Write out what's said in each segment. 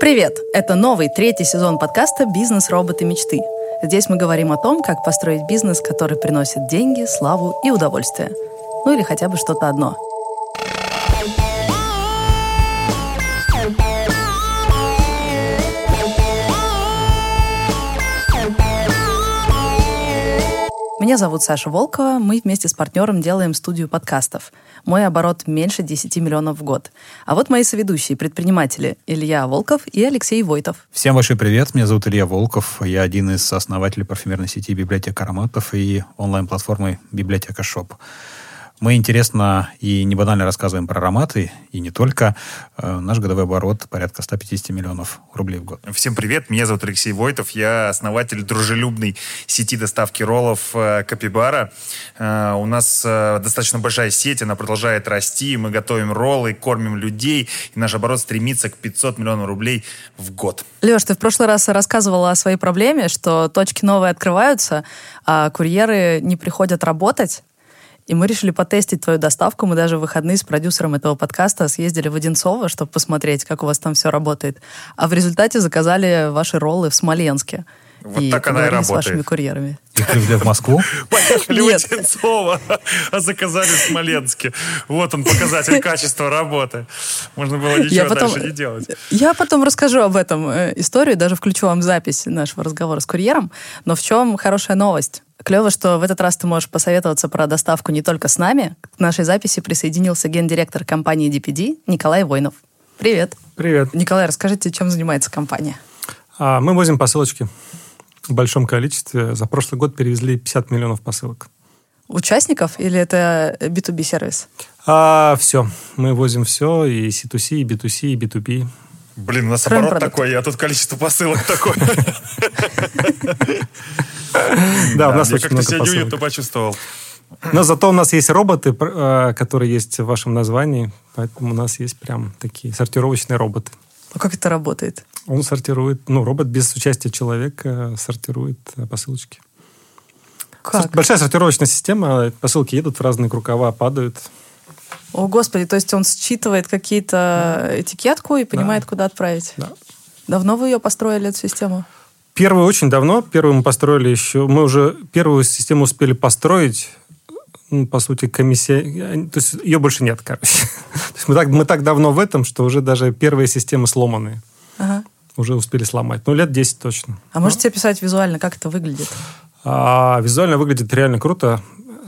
Привет! Это новый третий сезон подкаста «Бизнес. Роботы. Мечты». Здесь мы говорим о том, как построить бизнес, который приносит деньги, славу и удовольствие. Ну или хотя бы что-то одно – Меня зовут Саша Волкова. Мы вместе с партнером делаем студию подкастов. Мой оборот меньше 10 миллионов в год. А вот мои соведущие, предприниматели Илья Волков и Алексей Войтов. Всем большой привет. Меня зовут Илья Волков. Я один из основателей парфюмерной сети «Библиотека ароматов» и онлайн-платформы «Библиотека Шоп». Мы интересно и не банально рассказываем про ароматы, и не только. Э, наш годовой оборот порядка 150 миллионов рублей в год. Всем привет, меня зовут Алексей Войтов, я основатель дружелюбной сети доставки роллов э, Капибара. Э, у нас достаточно большая сеть, она продолжает расти, мы готовим роллы, кормим людей, и наш оборот стремится к 500 миллионов рублей в год. Леш, ты в прошлый раз рассказывала о своей проблеме, что точки новые открываются, а курьеры не приходят работать, и мы решили потестить твою доставку. Мы даже в выходные с продюсером этого подкаста съездили в Одинцово, чтобы посмотреть, как у вас там все работает. А в результате заказали ваши роллы в Смоленске. Вот и так она и работает. с вашими курьерами. Привезли в Москву? Поехали в Одинцово, а заказали в Смоленске. Вот он, показатель качества работы. Можно было ничего я потом, дальше не делать. Я потом расскажу об этом э, историю, даже включу вам запись нашего разговора с курьером. Но в чем хорошая новость? Клево, что в этот раз ты можешь посоветоваться про доставку не только с нами. К нашей записи присоединился гендиректор компании DPD Николай Войнов. Привет. Привет. Николай, расскажите, чем занимается компания? А, мы возим посылочки в большом количестве. За прошлый год перевезли 50 миллионов посылок. Участников или это B2B сервис? А, все. Мы возим все, и C2C, и B2C, и B2B. Блин, у нас Кроме оборот продукт. такой, а тут количество посылок такое. Да, у нас очень много посылок. Я неуютно почувствовал. Но зато у нас есть роботы, э, которые есть в вашем названии, поэтому у нас есть прям такие сортировочные роботы. А как это работает? Он сортирует, ну, робот без участия человека сортирует э, посылочки. Как? Большая сортировочная система, посылки едут в разные рукава, падают. О, Господи, то есть он считывает какие-то да. этикетку и понимает, да. куда отправить? Да. Давно вы ее построили, эту систему? Первую очень давно. Первую мы построили еще... Мы уже первую систему успели построить ну, по сути, комиссия... То есть ее больше нет, короче. То есть мы так, мы так давно в этом, что уже даже первые системы сломаны. Уже успели сломать. Ну, лет 10 точно. А можете описать визуально, как это выглядит? А, визуально выглядит реально круто.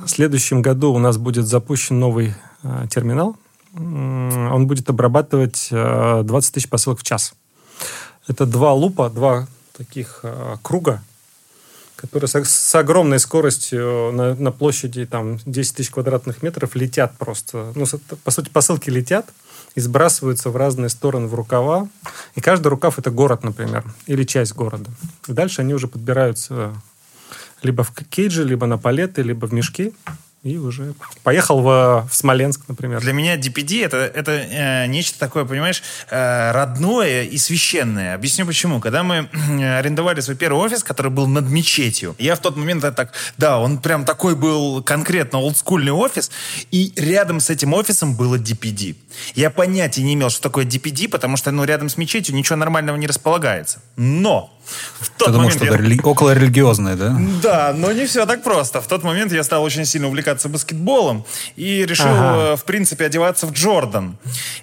В следующем году у нас будет запущен новый а, терминал. Он будет обрабатывать а, 20 тысяч посылок в час. Это два лупа, два таких а, круга, которые с, с огромной скоростью на, на площади там, 10 тысяч квадратных метров летят просто. Ну, по сути, посылки летят и сбрасываются в разные стороны в рукава. И каждый рукав – это город, например, или часть города. И дальше они уже подбираются либо в кейджи, либо на палеты, либо в мешки и уже поехал в, в Смоленск, например. Для меня DPD это, это э, нечто такое, понимаешь, э, родное и священное. Объясню почему. Когда мы э, арендовали свой первый офис, который был над мечетью, я в тот момент это так, да, он прям такой был конкретно олдскульный офис, и рядом с этим офисом было DPD. Я понятия не имел, что такое DPD, потому что ну, рядом с мечетью ничего нормального не располагается. Но в тот Ты думал, что я... рели... около религиозное, да? Да, но не все так просто. В тот момент я стал очень сильно увлекаться баскетболом и решил, ага. Э, в принципе, одеваться в Джордан.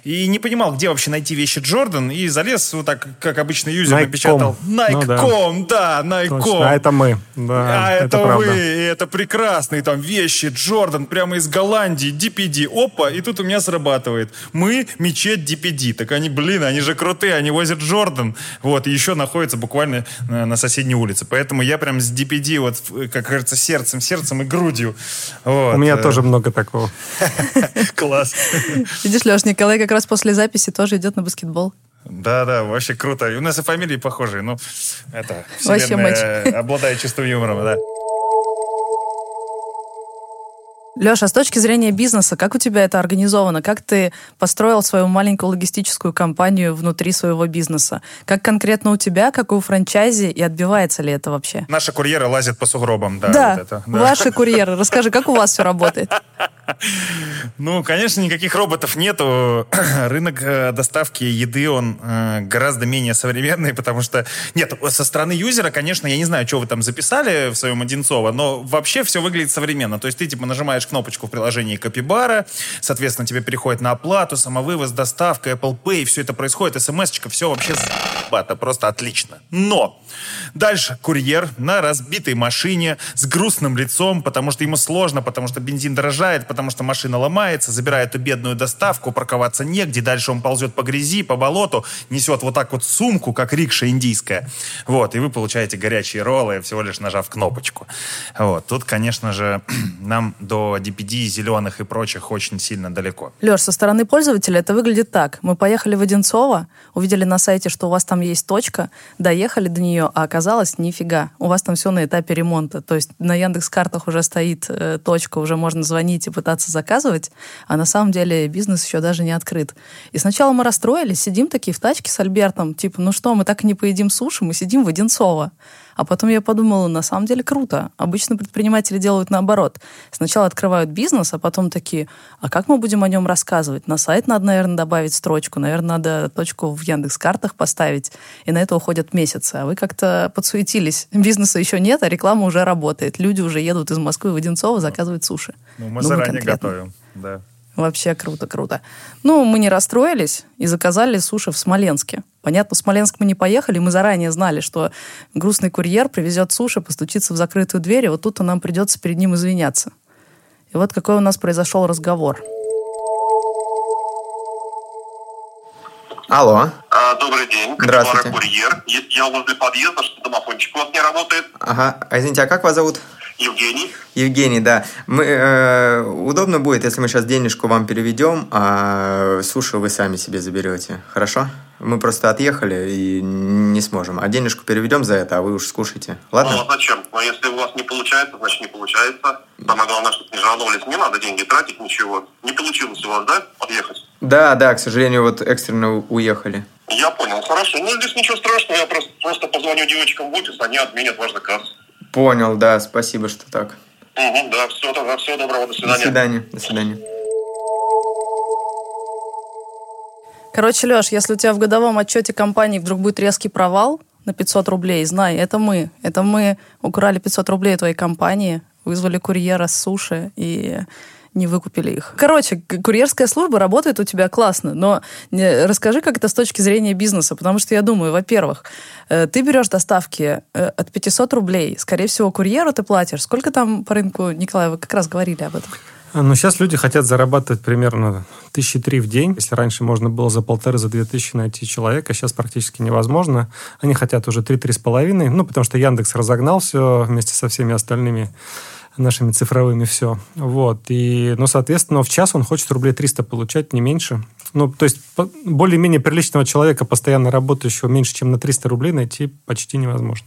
И не понимал, где вообще найти вещи Джордан, и залез вот так, как обычно юзер Nike. напечатал. Nike.com, ну, да. да, Nike.com. А это мы. Да, а это, это вы, и это прекрасные там вещи Джордан прямо из Голландии, DPD. Опа, и тут у меня срабатывает. Мы мечеть DPD. Так они, блин, они же крутые, они возят Джордан. Вот, и еще находятся буквально на, на соседней улице. Поэтому я прям с DPD, вот, как говорится, сердцем, сердцем и грудью. Вот. У меня э. тоже много такого. Класс. Видишь, Леш, Николай как раз после записи тоже идет на баскетбол. Да, да, вообще круто. У нас и фамилии похожие. Ну, это, вообще обладает чувством юмора, да. Леша, с точки зрения бизнеса, как у тебя это организовано? Как ты построил свою маленькую логистическую компанию внутри своего бизнеса? Как конкретно у тебя, как у франчайзи, и отбивается ли это вообще? Наши курьеры лазят по сугробам, да. Да, вот это, да. ваши курьеры. Расскажи, как у вас все работает? Ну, конечно, никаких роботов нету. Рынок э, доставки еды, он э, гораздо менее современный, потому что... Нет, со стороны юзера, конечно, я не знаю, что вы там записали в своем Одинцово, но вообще все выглядит современно. То есть ты, типа, нажимаешь кнопочку в приложении Копибара, соответственно, тебе переходит на оплату, самовывоз, доставка, Apple Pay, все это происходит, смс-очка, все вообще это просто отлично. Но дальше курьер на разбитой машине с грустным лицом, потому что ему сложно, потому что бензин дорожает, потому что машина ломается, забирает эту бедную доставку, парковаться негде, дальше он ползет по грязи, по болоту, несет вот так вот сумку, как рикша индийская. Вот, и вы получаете горячие роллы, всего лишь нажав кнопочку. Вот, тут, конечно же, нам до DPD, зеленых и прочих очень сильно далеко. Леш, со стороны пользователя это выглядит так. Мы поехали в Одинцово, увидели на сайте, что у вас там есть точка, доехали до нее, а оказалось нифига. У вас там все на этапе ремонта. То есть на Яндекс картах уже стоит э, точка, уже можно звонить и пытаться заказывать, а на самом деле бизнес еще даже не открыт. И сначала мы расстроились, сидим такие в тачке с Альбертом, типа, ну что, мы так и не поедим суши, мы сидим в Одинцово. А потом я подумала, на самом деле круто. Обычно предприниматели делают наоборот. Сначала открывают бизнес, а потом такие, а как мы будем о нем рассказывать? На сайт надо, наверное, добавить строчку, наверное, надо точку в Яндекс-картах поставить, и на это уходят месяцы. А вы как-то подсуетились. Бизнеса еще нет, а реклама уже работает. Люди уже едут из Москвы в Одинцово заказывать суши. Ну, мы заранее конкретно. готовим, да. Вообще круто, круто. Ну, мы не расстроились и заказали суши в Смоленске. Понятно, в Смоленск мы не поехали, мы заранее знали, что грустный курьер привезет суши, постучится в закрытую дверь, и вот тут нам придется перед ним извиняться. И вот какой у нас произошел разговор. Алло. А, добрый день. Здравствуйте. курьер. Я возле подъезда, что домофончик у вас не работает. Ага. А извините, а как вас зовут? Евгений. Евгений, да. Мы, э, удобно будет, если мы сейчас денежку вам переведем, а суши вы сами себе заберете. Хорошо? Мы просто отъехали и не сможем. А денежку переведем за это, а вы уж скушайте. Ладно? Ну, а зачем? Но если у вас не получается, значит не получается. Самое главное, чтобы не жаловались. Не надо деньги тратить, ничего. Не получилось у вас, да, отъехать? Да, да, к сожалению, вот экстренно уехали. Я понял, хорошо. Ну, здесь ничего страшного. Я просто, просто позвоню девочкам в офис, они отменят ваш заказ. Понял, да, спасибо, что так. Угу, да, все, тогда всего доброго, до свидания. До свидания, до свидания. Короче, Леш, если у тебя в годовом отчете компании вдруг будет резкий провал на 500 рублей, знай, это мы. Это мы украли 500 рублей твоей компании, вызвали курьера с суши и не выкупили их. Короче, курьерская служба работает у тебя классно, но расскажи, как это с точки зрения бизнеса, потому что я думаю, во-первых, э, ты берешь доставки э, от 500 рублей, скорее всего, курьеру ты платишь. Сколько там по рынку, Николай, вы как раз говорили об этом? Ну, сейчас люди хотят зарабатывать примерно тысячи три в день. Если раньше можно было за полторы, за две тысячи найти человека, сейчас практически невозможно. Они хотят уже три-три с половиной, ну, потому что Яндекс разогнал все вместе со всеми остальными нашими цифровыми все. Вот. И, ну, соответственно, в час он хочет рублей 300 получать, не меньше. Ну, то есть более-менее приличного человека, постоянно работающего, меньше, чем на 300 рублей найти почти невозможно.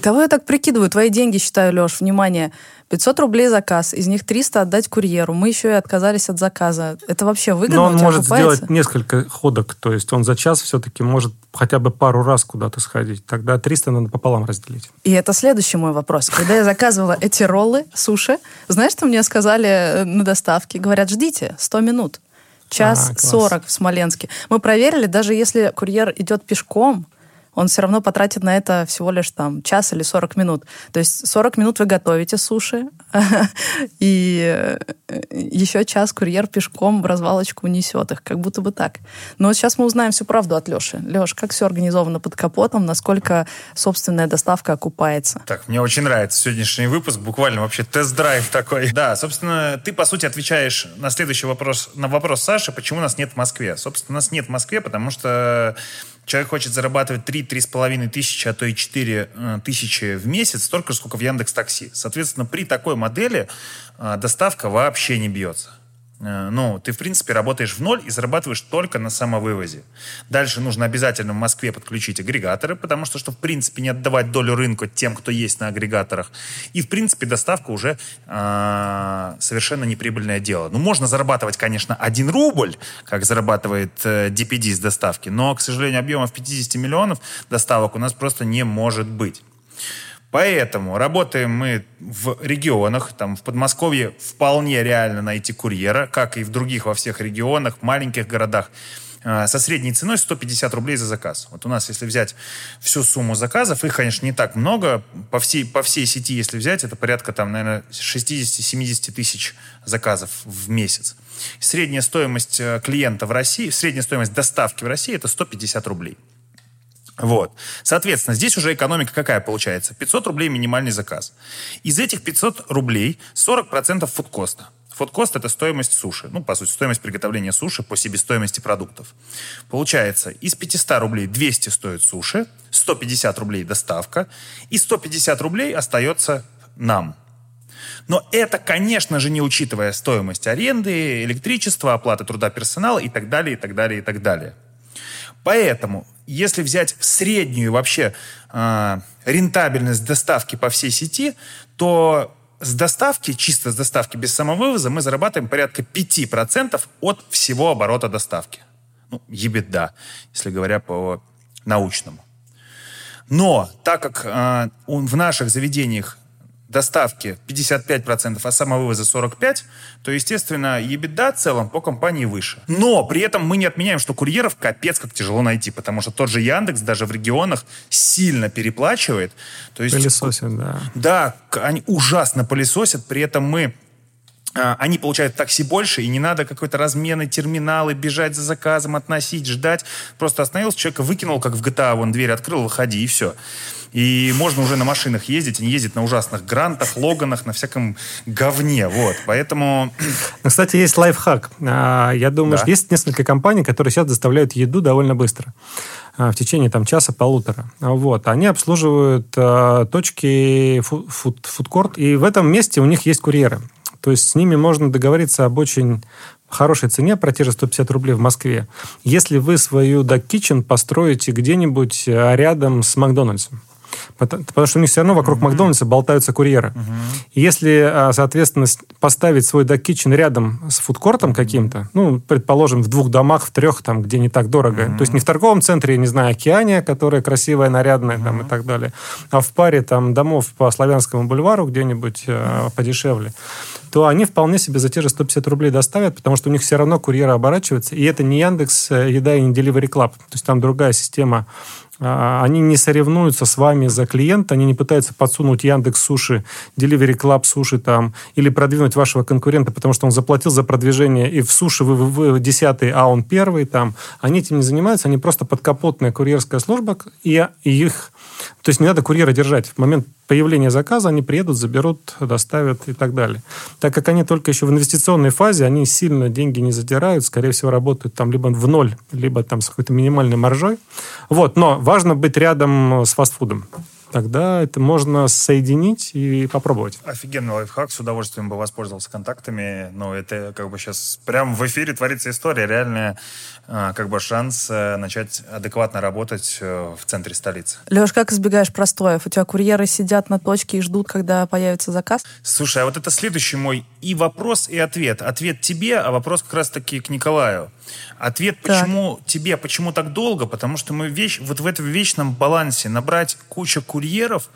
Кого я так прикидываю? Твои деньги считаю, Леш, внимание. 500 рублей заказ, из них 300 отдать курьеру. Мы еще и отказались от заказа. Это вообще выгодно? Но он может окупается? сделать несколько ходок, то есть он за час все-таки может хотя бы пару раз куда-то сходить. Тогда 300 надо пополам разделить. И это следующий мой вопрос. Когда я заказывала эти роллы, суши, знаешь, что мне сказали э, на доставке? Говорят, ждите 100 минут. Час а, 40 в Смоленске. Мы проверили, даже если курьер идет пешком, он все равно потратит на это всего лишь там час или 40 минут. То есть 40 минут вы готовите суши, и э, еще час курьер пешком в развалочку несет их, как будто бы так. Но сейчас мы узнаем всю правду от Леши. Леш, как все организовано под капотом, насколько собственная доставка окупается? Так, мне очень нравится сегодняшний выпуск, буквально вообще тест-драйв такой. Да, собственно, ты, по сути, отвечаешь на следующий вопрос, на вопрос Саши, почему нас нет в Москве. Собственно, нас нет в Москве, потому что человек хочет зарабатывать 3-3,5 тысячи, а то и 4 э, тысячи в месяц, столько же, сколько в Яндекс Такси. Соответственно, при такой модели э, доставка вообще не бьется. Э, ну, ты, в принципе, работаешь в ноль и зарабатываешь только на самовывозе. Дальше нужно обязательно в Москве подключить агрегаторы, потому что, чтобы, в принципе, не отдавать долю рынка тем, кто есть на агрегаторах. И, в принципе, доставка уже э, совершенно неприбыльное дело. Ну, можно зарабатывать, конечно, 1 рубль, как зарабатывает э, DPD с доставки, но, к сожалению, объемов 50 миллионов доставок у нас просто не может быть. Поэтому работаем мы в регионах, там в Подмосковье вполне реально найти курьера, как и в других во всех регионах, маленьких городах, э, со средней ценой 150 рублей за заказ. Вот у нас, если взять всю сумму заказов, их, конечно, не так много. По всей, по всей сети, если взять, это порядка, там, наверное, 60-70 тысяч заказов в месяц. Средняя стоимость э, клиента в России, средняя стоимость доставки в России – это 150 рублей. Вот. Соответственно, здесь уже экономика какая получается? 500 рублей минимальный заказ. Из этих 500 рублей 40% фудкоста. Фудкост – это стоимость суши. Ну, по сути, стоимость приготовления суши по себестоимости продуктов. Получается, из 500 рублей 200 стоит суши, 150 рублей доставка, и 150 рублей остается нам. Но это, конечно же, не учитывая стоимость аренды, электричества, оплаты труда персонала и так далее, и так далее, и так далее. Поэтому, если взять среднюю вообще э, рентабельность доставки по всей сети, то с доставки, чисто с доставки без самовывоза, мы зарабатываем порядка 5% от всего оборота доставки. Ну, ебеда, если говоря по научному. Но так как э, в наших заведениях доставки 55%, а самовывоза 45%, то, естественно, ебеда в целом по компании выше. Но при этом мы не отменяем, что курьеров капец как тяжело найти, потому что тот же Яндекс даже в регионах сильно переплачивает. То есть, Пылесосят, да. Да, они ужасно пылесосят, при этом мы они получают такси больше, и не надо какой-то размены, терминалы, бежать за заказом, относить, ждать. Просто остановился, человека выкинул, как в GTA, вон дверь открыл, выходи, и все. И можно уже на машинах ездить, а не ездить на ужасных грантах, логанах, на всяком говне. Вот, поэтому... Ну, кстати, есть лайфхак. А, я думаю, да. что есть несколько компаний, которые сейчас доставляют еду довольно быстро а, в течение там часа-полутора. Вот. Они обслуживают э, точки фуд, фудкорт, и в этом месте у них есть курьеры. То есть с ними можно договориться об очень хорошей цене, про те же 150 рублей в Москве, если вы свою Duck Kitchen построите где-нибудь э, рядом с Макдональдсом. Потому что у них все равно вокруг uh-huh. Макдональдса болтаются курьеры. Uh-huh. Если, а, соответственно, поставить свой Kitchen рядом с фудкортом каким-то, ну, предположим, в двух домах, в трех, там, где не так дорого, uh-huh. то есть не в торговом центре, я не знаю, Океания, которая красивая, нарядная, uh-huh. там, и так далее, а в паре там домов по Славянскому бульвару где-нибудь uh-huh. подешевле, то они вполне себе за те же 150 рублей доставят, потому что у них все равно курьеры оборачиваются, и это не Яндекс э, Еда и не Delivery Club, то есть там другая система они не соревнуются с вами за клиента, они не пытаются подсунуть Яндекс Суши, Delivery Club Суши там, или продвинуть вашего конкурента, потому что он заплатил за продвижение, и в Суши вы, вы, вы десятый, а он первый там. Они этим не занимаются, они просто подкапотная курьерская служба, и их то есть не надо курьера держать. В момент появления заказа они приедут, заберут, доставят и так далее. Так как они только еще в инвестиционной фазе, они сильно деньги не задирают, скорее всего, работают там либо в ноль, либо там с какой-то минимальной маржой. Вот, но важно быть рядом с фастфудом тогда это можно соединить и попробовать. Офигенный лайфхак, с удовольствием бы воспользовался контактами, но это как бы сейчас прямо в эфире творится история, реальная а, как бы шанс э, начать адекватно работать э, в центре столицы. Леш, как избегаешь простоев? У тебя курьеры сидят на точке и ждут, когда появится заказ? Слушай, а вот это следующий мой и вопрос, и ответ. Ответ тебе, а вопрос как раз-таки к Николаю. Ответ, почему так. тебе, почему так долго? Потому что мы вещь, вот в этом вечном балансе набрать кучу курьеров,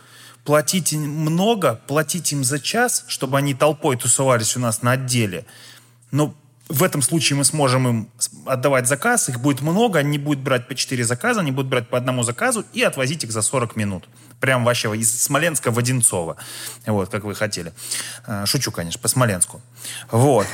платить им много, платить им за час, чтобы они толпой тусовались у нас на отделе. Но в этом случае мы сможем им отдавать заказ, их будет много, они будут брать по 4 заказа, они будут брать по одному заказу и отвозить их за 40 минут. Прям вообще из Смоленска в Одинцово. Вот, как вы хотели. Э, шучу, конечно, по Смоленску. Вот.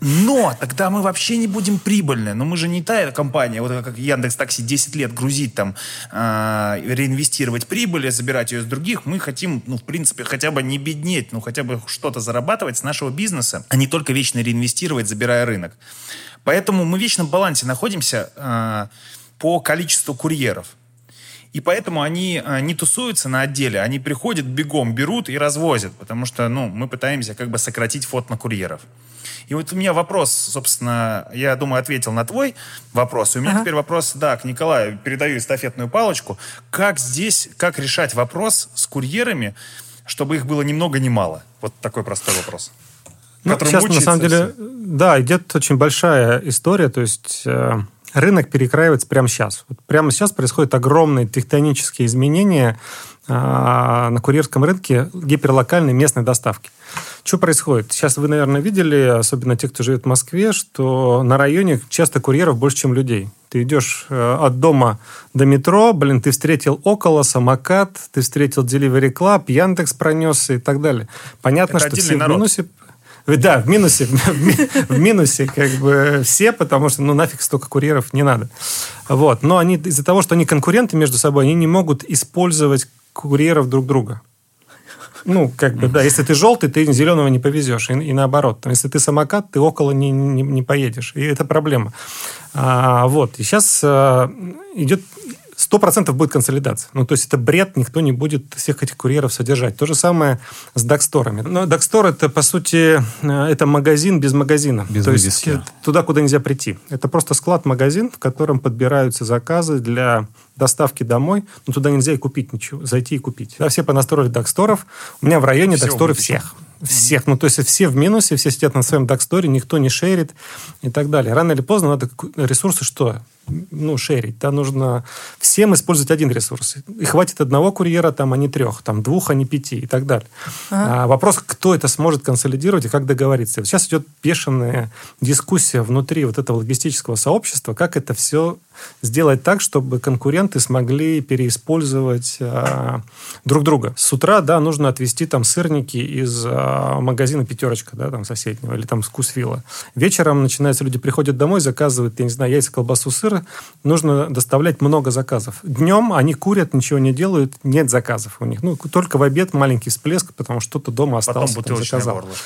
Но тогда мы вообще не будем прибыльны. Но мы же не та компания, вот как Яндекс Такси 10 лет грузить там, э, реинвестировать прибыль, забирать ее с других. Мы хотим, ну, в принципе, хотя бы не беднеть, ну, хотя бы что-то зарабатывать с нашего бизнеса, а не только вечно реинвестировать, забирая рынок. Поэтому мы в вечном балансе находимся э, по количеству курьеров. И поэтому они э, не тусуются на отделе, они приходят, бегом берут и развозят, потому что ну, мы пытаемся как бы сократить фот на курьеров. И вот у меня вопрос, собственно, я думаю, ответил на твой вопрос. И у меня Ага. теперь вопрос, да, к Николаю. Передаю эстафетную палочку. Как здесь, как решать вопрос с курьерами, чтобы их было ни много ни мало? Вот такой простой вопрос. Ну, который сейчас, на самом деле, все. да, идет очень большая история, то есть э, рынок перекраивается прямо сейчас. Вот прямо сейчас происходят огромные тектонические изменения э, на курьерском рынке гиперлокальной местной доставки. Что происходит? Сейчас вы, наверное, видели, особенно те, кто живет в Москве, что на районе часто курьеров больше, чем людей. Ты идешь э, от дома до метро, блин, ты встретил около, самокат, ты встретил Delivery Club, Яндекс пронесся и так далее. Понятно, Это что все в народ. минусе да, в минусе, в ми- в минусе как бы все, потому что, ну, нафиг столько курьеров не надо. Вот. Но они из-за того, что они конкуренты между собой, они не могут использовать курьеров друг друга. Ну, как бы, да, если ты желтый, ты зеленого не повезешь, и, и наоборот. Там, если ты самокат, ты около не, не, не поедешь, и это проблема. А, вот, и сейчас а, идет сто процентов будет консолидация. Ну, то есть это бред, никто не будет всех этих курьеров содержать. То же самое с даксторами. Но дакстор это, по сути, э, это магазин без магазина. Без то есть вывески. э, туда, куда нельзя прийти. Это просто склад-магазин, в котором подбираются заказы для доставки домой, но туда нельзя и купить ничего, зайти и купить. Да, все понастроили даксторов. У меня в районе Все выпечены. всех. Всех. Ну, то есть все в минусе, все сидят на своем даксторе, никто не шерит и так далее. Рано или поздно надо ресурсы что? Ну, шерить. Да, нужно всем использовать один ресурс. И хватит одного курьера, там, а не трех, там, двух, а не пяти и так далее. А, вопрос, кто это сможет консолидировать и как договориться. Вот сейчас идет бешеная дискуссия внутри вот этого логистического сообщества, как это все сделать так, чтобы конкуренты смогли переиспользовать а, друг друга. С утра, да, нужно отвезти там сырники из а, магазина «Пятерочка», да, там соседнего, или там с Вкусвилла. Вечером начинается, люди приходят домой, заказывают, я не знаю, яйца, колбасу, сыр. Нужно доставлять много заказов. Днем они курят, ничего не делают, нет заказов у них. Ну, только в обед маленький всплеск, потому что что-то дома Потом осталось, там бутылочное заказал. горлышко.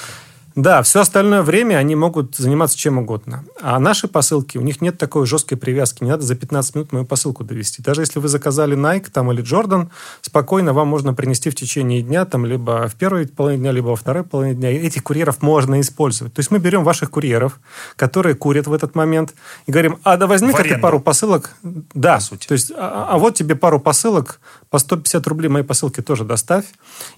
Да, все остальное время они могут заниматься чем угодно. А наши посылки, у них нет такой жесткой привязки. Не надо за 15 минут мою посылку довести. Даже если вы заказали Nike там, или Jordan, спокойно вам можно принести в течение дня, там, либо в первой половине дня, либо во второй половине дня. И этих курьеров можно использовать. То есть мы берем ваших курьеров, которые курят в этот момент, и говорим, а да возьми-ка ты пару посылок. Да, По сути. то есть, а, а вот тебе пару посылок, по 150 рублей мои посылки тоже доставь.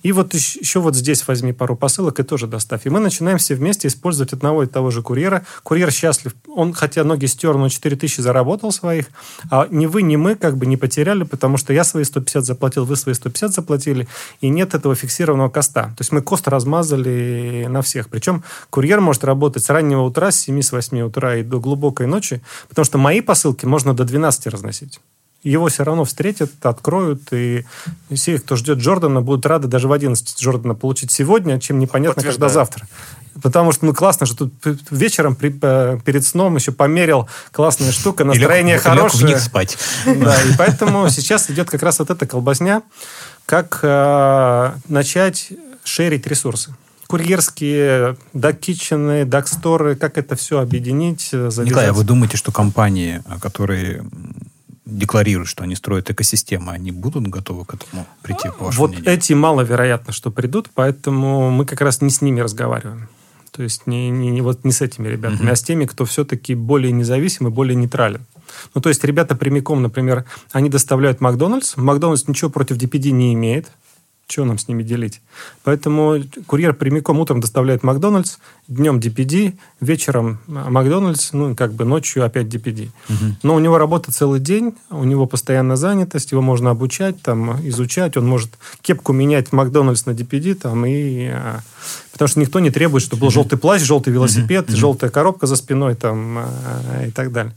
И вот еще, еще вот здесь возьми пару посылок и тоже доставь. И мы начинаем все вместе использовать одного и того же курьера. Курьер счастлив. Он, хотя ноги стер, но 4000 заработал своих. А ни вы, ни мы как бы не потеряли, потому что я свои 150 заплатил, вы свои 150 заплатили. И нет этого фиксированного коста. То есть мы кост размазали на всех. Причем курьер может работать с раннего утра, с 7 с 8 утра и до глубокой ночи, потому что мои посылки можно до 12 разносить его все равно встретят, откроют, и все, кто ждет Джордана, будут рады даже в 11 Джордана получить сегодня, чем непонятно, когда завтра. Потому что, ну, классно, что тут вечером при- э, перед сном еще померил классная штука, настроение И лег- лег хорошее. вниз спать. Да, и поэтому сейчас идет как раз вот эта колбасня, как э, начать шерить ресурсы. Курьерские, дак-китчены, дак-сторы, как это все объединить, э, завязать. Николай, а вы думаете, что компании, а, которые декларируют, что они строят экосистемы, они будут готовы к этому прийти, по вашему Вот мнению? эти маловероятно, что придут, поэтому мы как раз не с ними разговариваем. То есть не, не, не вот не с этими ребятами, а с теми, кто все-таки более независим и более нейтрален. Ну, то есть ребята прямиком, например, они доставляют Макдональдс. Макдональдс ничего против DPD не имеет. Чего нам с ними делить? Поэтому курьер прямиком утром доставляет Макдональдс, днем DPD, вечером а, Макдональдс, ну, как бы ночью опять DPD. Но у него работа целый день, у него постоянная занятость, его можно обучать, там, изучать, он может кепку менять в Макдональдс на DPD, там, и... а, Потому что никто не требует, чтобы был желтый плащ, желтый велосипед, желтая коробка за спиной, там, а, и так далее.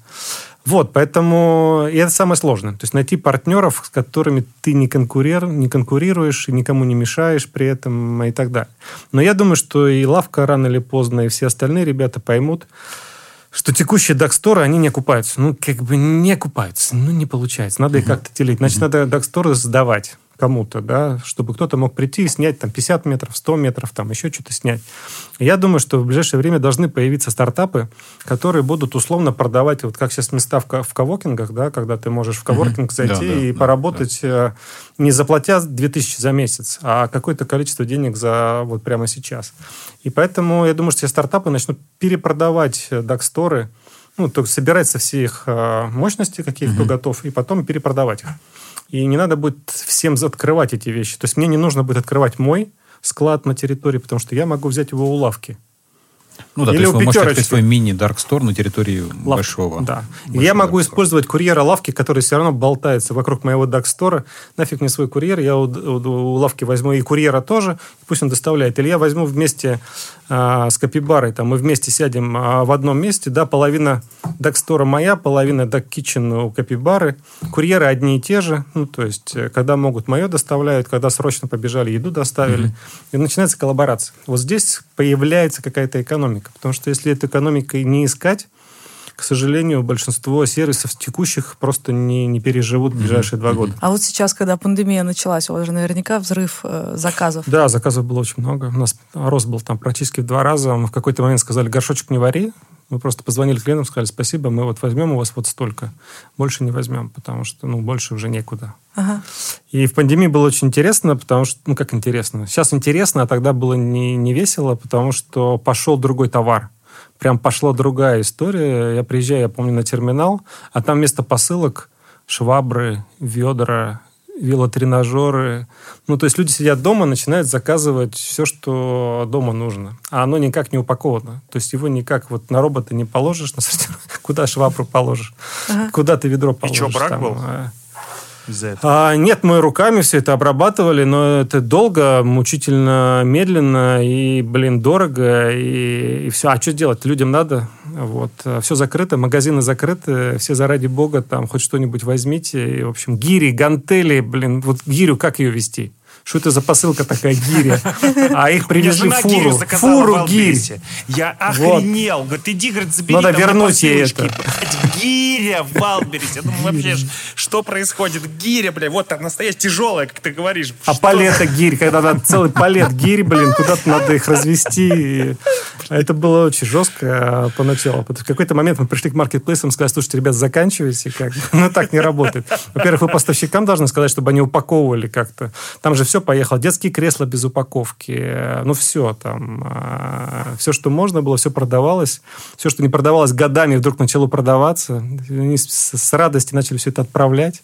Вот, поэтому и это самое сложное. То есть найти партнеров, с которыми ты не, конкурер, не конкурируешь и никому не мешаешь при этом и так далее. Но я думаю, что и Лавка рано или поздно, и все остальные ребята поймут, что текущие даксторы, они не окупаются. Ну, как бы не окупаются. Ну, не получается. Надо их как-то делить. Значит, надо даксторы сдавать. Кому-то, да, чтобы кто-то мог прийти и снять там 50 метров, 100 метров, там еще что-то снять. Я думаю, что в ближайшее время должны появиться стартапы, которые будут условно продавать, вот как сейчас места в, в коворкингах, да, когда ты можешь в коворкинг зайти да, да, и да, поработать, да. не заплатя 2000 за месяц, а какое-то количество денег за вот прямо сейчас. И поэтому я думаю, что все стартапы начнут перепродавать даксторы, ну, то есть собирать со все их э, мощности, какие кто готов, и потом перепродавать их. И не надо будет всем открывать эти вещи. То есть мне не нужно будет открывать мой склад на территории, потому что я могу взять его у лавки. Ну да, Или то есть вы можете открыть свой мини-дарк стор на территории Лавки, большого. Да. Большого я могу использовать курьера лавки, который все равно болтается вокруг моего дарк стора. Нафиг мне свой курьер, я у, у, у лавки возьму и курьера тоже, пусть он доставляет. Или я возьму вместе а, с капибарой, там мы вместе сядем а, в одном месте, да, половина дарк стора моя, половина дарк китчен у капибары. Курьеры одни и те же, ну то есть э, когда могут мое доставляют, когда срочно побежали, еду доставили. Mm-hmm. И начинается коллаборация. Вот здесь появляется какая-то экономика экономика. Потому что если эту экономикой не искать, к сожалению, большинство сервисов текущих просто не, не переживут в ближайшие два года. А вот сейчас, когда пандемия началась, у вас же наверняка взрыв э, заказов. Да, заказов было очень много. У нас рост был там практически в два раза. Мы в какой-то момент сказали, горшочек не вари. Мы просто позвонили клиентам, сказали, спасибо, мы вот возьмем у вас вот столько. Больше не возьмем, потому что, ну, больше уже некуда. Ага. И в пандемии было очень интересно, потому что, ну, как интересно. Сейчас интересно, а тогда было не, не весело, потому что пошел другой товар. Прям пошла другая история. Я приезжаю, я помню, на терминал, а там вместо посылок швабры, ведра, велотренажеры. Ну, то есть люди сидят дома, начинают заказывать все, что дома нужно. А оно никак не упаковано. То есть его никак вот на робота не положишь, на куда швабру положишь, ага. куда ты ведро положишь. И что, брак там, был? Из-за этого? А, нет, мы руками все это обрабатывали, но это долго, мучительно, медленно и, блин, дорого и, и все. А что делать? Людям надо. Вот. Все закрыто, магазины закрыты, все заради бога там хоть что-нибудь возьмите. И, в общем, гири, гантели, блин, вот гирю как ее вести? Что это за посылка такая гиря. А их привезли фуру. Фуру гирь. Я охренел. Говорит, иди, говорит, забери Надо вернуть ей это. Гиря в Валбересе. Я думаю, вообще, что происходит? Гиря, бля, вот так настоящая тяжелая, как ты говоришь. А палета гирь, когда надо целый палет гирь, блин, куда-то надо их развести. Это было очень жестко поначалу. В какой-то момент мы пришли к маркетплейсам и сказали, слушайте, ребят, заканчивайте. Как Ну, так не работает. Во-первых, вы поставщикам должны сказать, чтобы они упаковывали как-то. Там же все все поехало. Детские кресла без упаковки. Ну, все там. А, все, что можно было, все продавалось. Все, что не продавалось годами, вдруг начало продаваться. Они с радостью начали все это отправлять.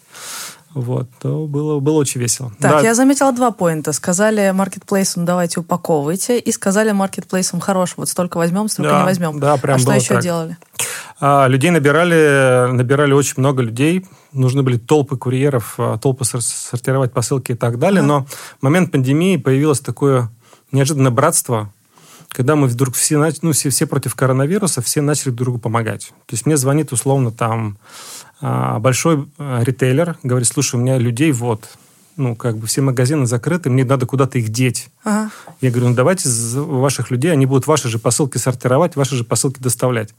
Вот, то было, было очень весело. Так, да. я заметила два поинта. Сказали маркетплейсам, давайте упаковывайте, и сказали маркетплейсам, хорош, вот столько возьмем, столько да, не возьмем. Да, прям а что еще так. делали? А, людей набирали, набирали очень много людей, нужны были толпы курьеров, а, толпы сортировать посылки и так далее. А. Но в момент пандемии появилось такое неожиданное братство, когда мы вдруг все, ну, все, все против коронавируса, все начали друг другу помогать. То есть мне звонит условно там а, большой а, ритейлер, говорит, слушай, у меня людей вот, ну, как бы все магазины закрыты, мне надо куда-то их деть. Ага. Я говорю, ну, давайте ваших людей, они будут ваши же посылки сортировать, ваши же посылки доставлять.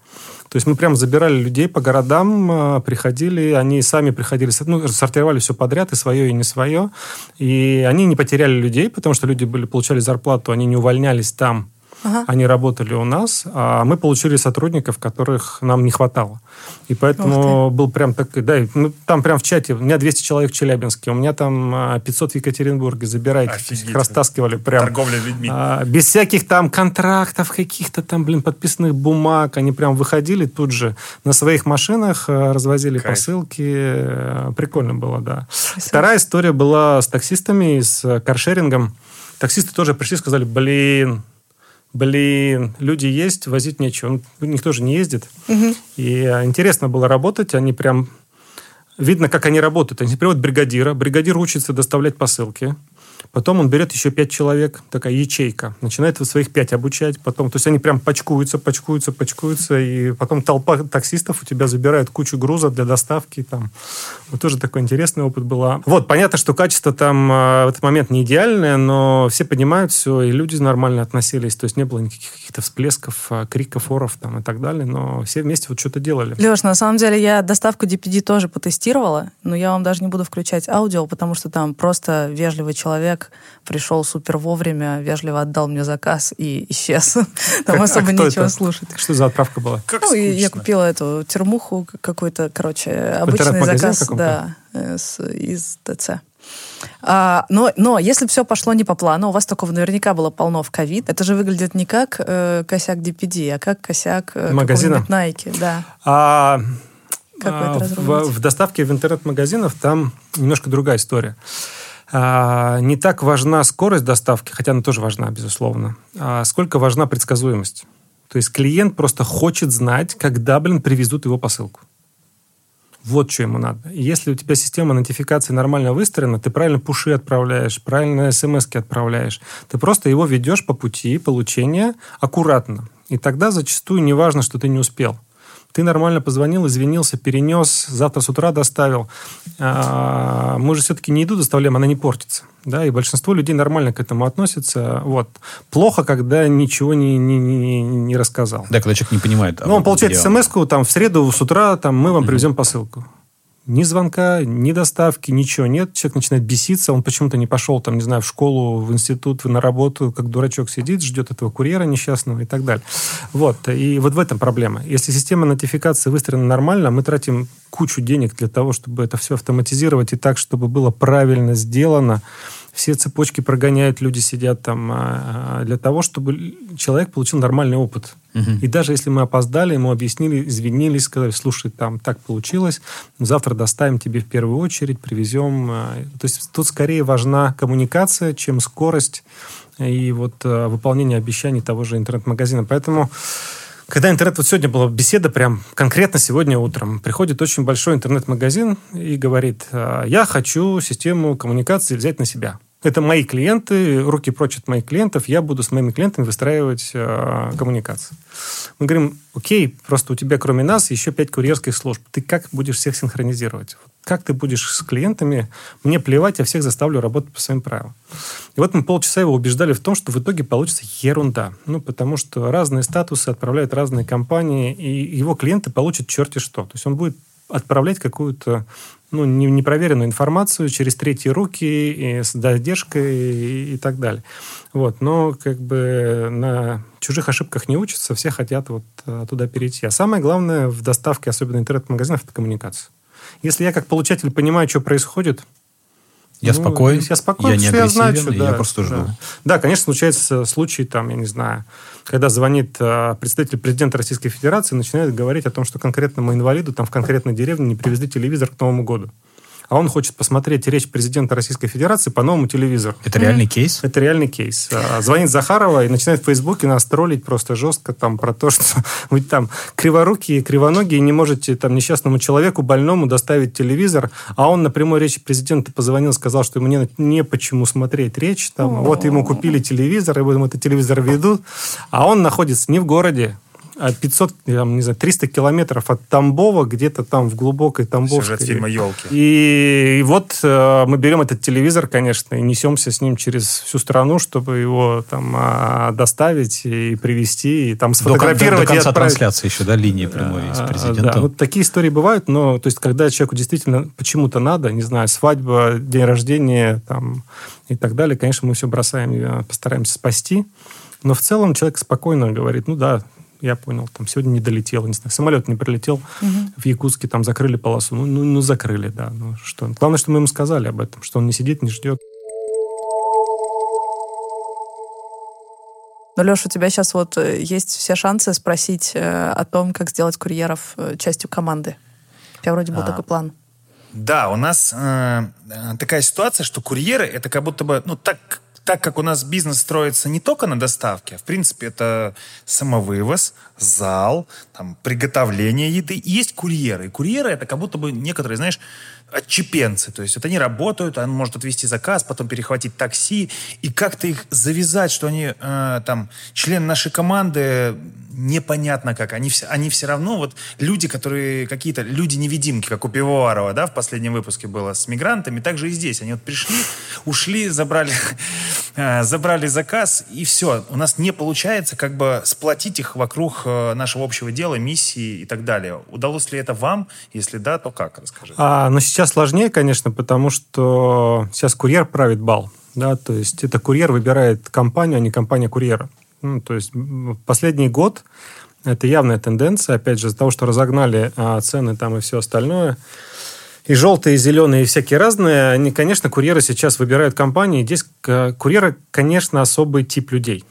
То есть мы прям забирали людей по городам, а, приходили, они сами приходили, ну, сортировали все подряд, и свое, и не свое. И они не потеряли людей, потому что люди были, получали зарплату, они не увольнялись там, Ага. Они работали у нас, а мы получили сотрудников, которых нам не хватало. И поэтому был прям такой, да, ну, там прям в чате, у меня 200 человек в Челябинске, у меня там 500 в Екатеринбурге, забирайте. Офигеть. Растаскивали прям. Торговля людьми. А, без всяких там контрактов, каких-то там, блин, подписанных бумаг. Они прям выходили тут же на своих машинах, э, развозили Кайф. посылки. Прикольно было, да. Красиво. Вторая история была с таксистами, с каршерингом. Таксисты тоже пришли и сказали, блин, блин, люди есть, возить нечего. Никто же не ездит. Угу. И а, интересно было работать. Они прям... Видно, как они работают. Они приводят бригадира. Бригадир учится доставлять посылки. Потом он берет еще пять человек, такая ячейка, начинает своих пять обучать. Потом, то есть они прям почкуются, почкуются, почкуются, и потом толпа таксистов у тебя забирает кучу груза для доставки. Там. Вот тоже такой интересный опыт был. Вот, понятно, что качество там э, в этот момент не идеальное, но все понимают все, и люди нормально относились. То есть не было никаких каких-то всплесков, э, криков, оров там, и так далее, но все вместе вот что-то делали. Леш, на самом деле я доставку DPD тоже потестировала, но я вам даже не буду включать аудио, потому что там просто вежливый человек пришел супер вовремя, вежливо отдал мне заказ и исчез. Там А особо кто нечего это? слушать. Что за отправка была? Как Ну, и я скучно. купила эту термуху какой-то, короче, обычный заказ да, э, с- из ТЦ. А, но, но если все пошло не по плану, у вас такого наверняка было полно в ковид, это же выглядит не как э, косяк DPD, а как косяк э, Магазина? Nike, да. А, Как а, в, в доставке в интернет-магазинов там немножко другая история. А, не так важна скорость доставки, хотя она тоже важна, безусловно, а сколько важна предсказуемость. То есть клиент просто хочет знать, когда, блин, привезут его посылку. Вот что ему надо. И если у тебя система нотификации нормально выстроена, ты правильно пуши отправляешь, правильно смс отправляешь, ты просто его ведешь по пути получения аккуратно. И тогда зачастую не важно, что ты не успел. Ты нормально позвонил, извинился, перенес, завтра с утра доставил. А, Мы же все-таки не еду доставляем, она не портится. Да, и большинство людей нормально к этому относятся. Вот. Плохо, когда ничего не, не, не, не рассказал. Да, когда человек не понимает. а Ну, он получает смс там в среду с утра, там, мы вам привезем посылку. Ни звонка, ни доставки, ничего нет. Человек начинает беситься, он почему-то не пошел, там, не знаю, в школу, в институт, на работу, как дурачок сидит, ждет этого курьера несчастного и так далее. Вот. И вот в этом проблема. Если система нотификации выстроена нормально, мы тратим кучу денег для того, чтобы это все автоматизировать и так, чтобы было правильно сделано. Все цепочки прогоняют, люди сидят там а, а, для того, чтобы человек получил нормальный опыт. И даже если мы опоздали, ему объяснили, извинились, сказали, слушай, там так получилось, завтра доставим тебе в первую очередь, привезем. а». То есть тут скорее важна коммуникация, чем скорость и вот выполнение обещаний того же интернет-магазина. Поэтому когда интернет, вот сегодня была беседа, прям конкретно сегодня утром, приходит очень большой интернет-магазин и говорит, «А, я хочу систему коммуникации взять на себя. Это мои клиенты, руки прочь от моих клиентов, я буду с моими клиентами выстраивать э, коммуникацию. Мы говорим, окей, просто у тебя кроме нас еще пять курьерских служб. Ты как будешь всех синхронизировать? Как ты будешь с клиентами? Мне плевать, я всех заставлю работать по своим правилам. И вот мы полчаса его убеждали в том, что в итоге получится ерунда. Ну, потому что разные статусы отправляют разные компании, и его клиенты получат черти что. То есть он будет отправлять какую-то ну, не- непроверенную информацию через третьи руки и с задержкой и, и так далее. Вот. Но как бы на чужих ошибках не учатся, все хотят вот э, туда перейти. А самое главное в доставке, особенно интернет-магазинов, это коммуникация. Если я как получатель понимаю, что происходит, Я ну, спокоен, я спокоен, я не что я знаю, агрессивен, что и я да, просто жду. Да. Да, конечно, случается случай, там, я не знаю, когда звонит э, представитель президента Российской Федерации и начинает говорить о том, что конкретному инвалиду там в конкретной деревне не привезли телевизор к Новому году. А он хочет посмотреть речь президента Российской Федерации по новому телевизору. Это реальный кейс? Это реальный кейс. А, Звонит Захарова и начинает в Фейсбуке нас троллить просто жестко там про то, что вы там криворукие, кривоногие, не можете там несчастному человеку, больному доставить телевизор, а он на прямой речи президента позвонил, сказал, что ему не, не почему смотреть речь, там, вот ему купили телевизор, и вот ему этот телевизор ведут, а он находится не в городе, 500, там, не знаю, 300 километров от Тамбова, где-то там в глубокой Тамбовской. Сюжет фильма «Елки». И, и вот э, мы берем этот телевизор, конечно, и несемся с ним через всю страну, чтобы его там а, доставить и привезти, и там До, кон- до сфотографировать и конца отправить. трансляции еще, да, линии прямой с А, президентом. Да, вот такие истории бывают, но то есть, когда человеку действительно почему-то надо, не знаю, свадьба, день рождения там, и так далее, конечно, мы все бросаем, и постараемся спасти. Но в целом человек спокойно говорит, ну да, я понял, там сегодня не долетел, не знаю, самолет не прилетел в Якутске, там закрыли полосу. Ну, ну, ну, закрыли, да. Ну, что? Главное, что мы ему сказали об этом, что он не сидит, не ждет. Но, Леша, у тебя сейчас вот э, есть все шансы спросить э, о том, как сделать курьеров э, частью команды. У тебя вроде был А. такой план. Да, у нас э, такая ситуация, что курьеры это как будто бы, ну так, так как у нас бизнес строится не только на доставке, а в принципе это самовывоз, зал, там, приготовление еды, и есть курьеры. И курьеры это как будто бы некоторые, знаешь, отчепенцы. То есть вот они работают, он может отвести заказ, потом перехватить такси, и как-то их завязать, что они э, там член нашей команды, непонятно как. Они все, они все равно вот люди, которые какие-то люди-невидимки, как у Пивоварова, да, в последнем выпуске было с мигрантами, также и здесь. Они вот пришли, ушли, забрали, забрали заказ, и все. У нас не получается как бы сплотить их вокруг э, нашего общего дела, миссии и так далее. Удалось ли это вам? Если да, то как? Расскажи. А, но сейчас сложнее, конечно, потому что сейчас курьер правит бал. Да, то есть это курьер выбирает компанию, а не компания курьера. Ну, то есть последний год это явная тенденция, опять же, из-за того, что разогнали а, цены там и все остальное. И желтые, и зеленые, и всякие разные. Они, конечно, курьеры сейчас выбирают компании. Здесь курьеры, конечно, особый тип людей.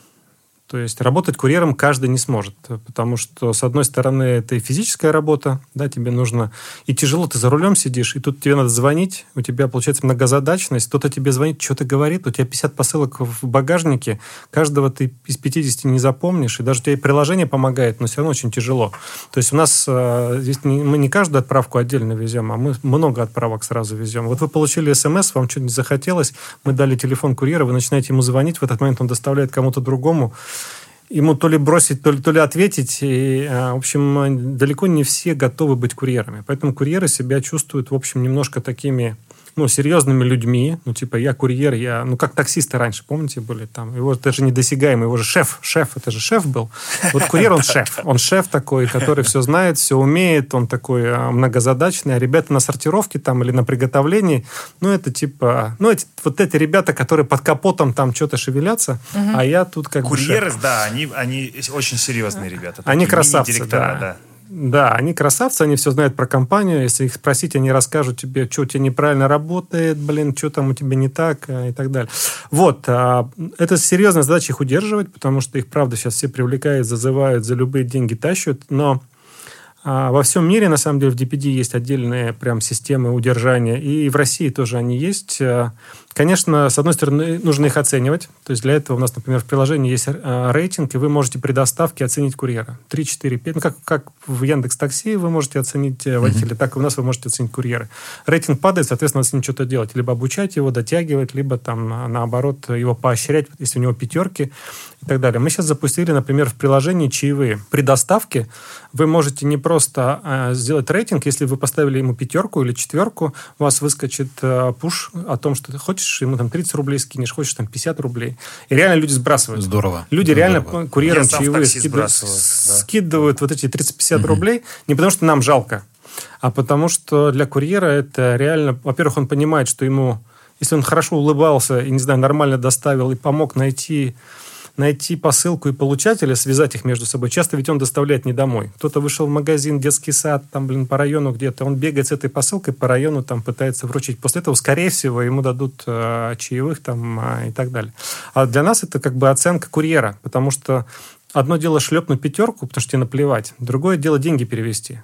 То есть работать курьером каждый не сможет, потому что, с одной стороны, это и физическая работа, да, тебе нужно... И тяжело, ты за рулем сидишь, и тут тебе надо звонить, у тебя получается многозадачность, кто-то тебе звонит, что-то говорит, у тебя 50 посылок в багажнике, каждого ты из 50 не запомнишь, и даже и приложение помогает, но все равно очень тяжело. То есть у нас э, здесь не, мы не каждую отправку отдельно везем, а мы много отправок сразу везем. Вот вы получили смс, вам что-нибудь захотелось, мы дали телефон курьера, вы начинаете ему звонить, в этот момент он доставляет кому-то другому, ему то ли бросить, то ли, то ли ответить. И, а, в общем, далеко не все готовы быть курьерами. Поэтому курьеры себя чувствуют, в общем, немножко такими ну, серьезными людьми, ну, типа, я курьер, я, ну, как таксисты раньше, помните, были там, его даже недосягаемый, его же шеф, шеф, это же шеф был. Вот курьер, он шеф, он шеф такой, который все знает, все умеет, он такой а, многозадачный, а ребята на сортировке там или на приготовлении, ну, это типа, ну, эти, вот эти ребята, которые под капотом там что-то шевелятся, а я тут как Курьеры, да, они, они очень серьезные ребята. Они красавцы, да. да. Да, они красавцы, они все знают про компанию. Если их спросить, они расскажут тебе, что у тебя неправильно работает, блин, что там у тебя не так э, и так далее. Вот. А, это серьезная задача их удерживать, потому что их, правда, сейчас все привлекают, зазывают, за любые деньги тащат. Но а во всем мире, на самом деле, в DPD есть отдельные прям системы удержания, и в России тоже они есть. Конечно, с одной стороны, нужно их оценивать. То есть для этого у нас, например, в приложении есть а, рейтинг, и вы можете при доставке оценить курьера. 3, 4, 5. Ну, как, как в Яндекс Такси вы можете оценить э, водителя, mm-hmm. так и у нас вы можете оценить курьеры. Рейтинг падает, соответственно, надо с ним что-то делать. Либо обучать его, дотягивать, либо там, наоборот, его поощрять, если у него пятерки и так далее. Мы сейчас запустили, например, в приложении чаевые. При доставке вы можете не просто э, сделать рейтинг, если вы поставили ему пятерку или четверку, у вас выскочит э, пуш о том, что ты хочешь, ему там 30 рублей скинешь, хочешь там 50 рублей. И реально люди сбрасывают. Здорово. Люди Здорово. реально курьерам чаевые скидывают, да. скидывают вот эти 30-50 угу. рублей, не потому что нам жалко, а потому что для курьера это реально, во-первых, он понимает, что ему, если он хорошо улыбался и, не знаю, нормально доставил и помог найти найти посылку и получателя, связать их между собой. Часто ведь он доставляет не домой. Кто-то вышел в магазин, детский сад, там, блин, по району где-то. Он бегает с этой посылкой по району, там, пытается вручить. После этого, скорее всего, ему дадут э, чаевых там э, и так далее. А для нас это как бы оценка курьера, потому что одно дело шлепнуть пятерку, потому что тебе наплевать. Другое дело деньги перевести.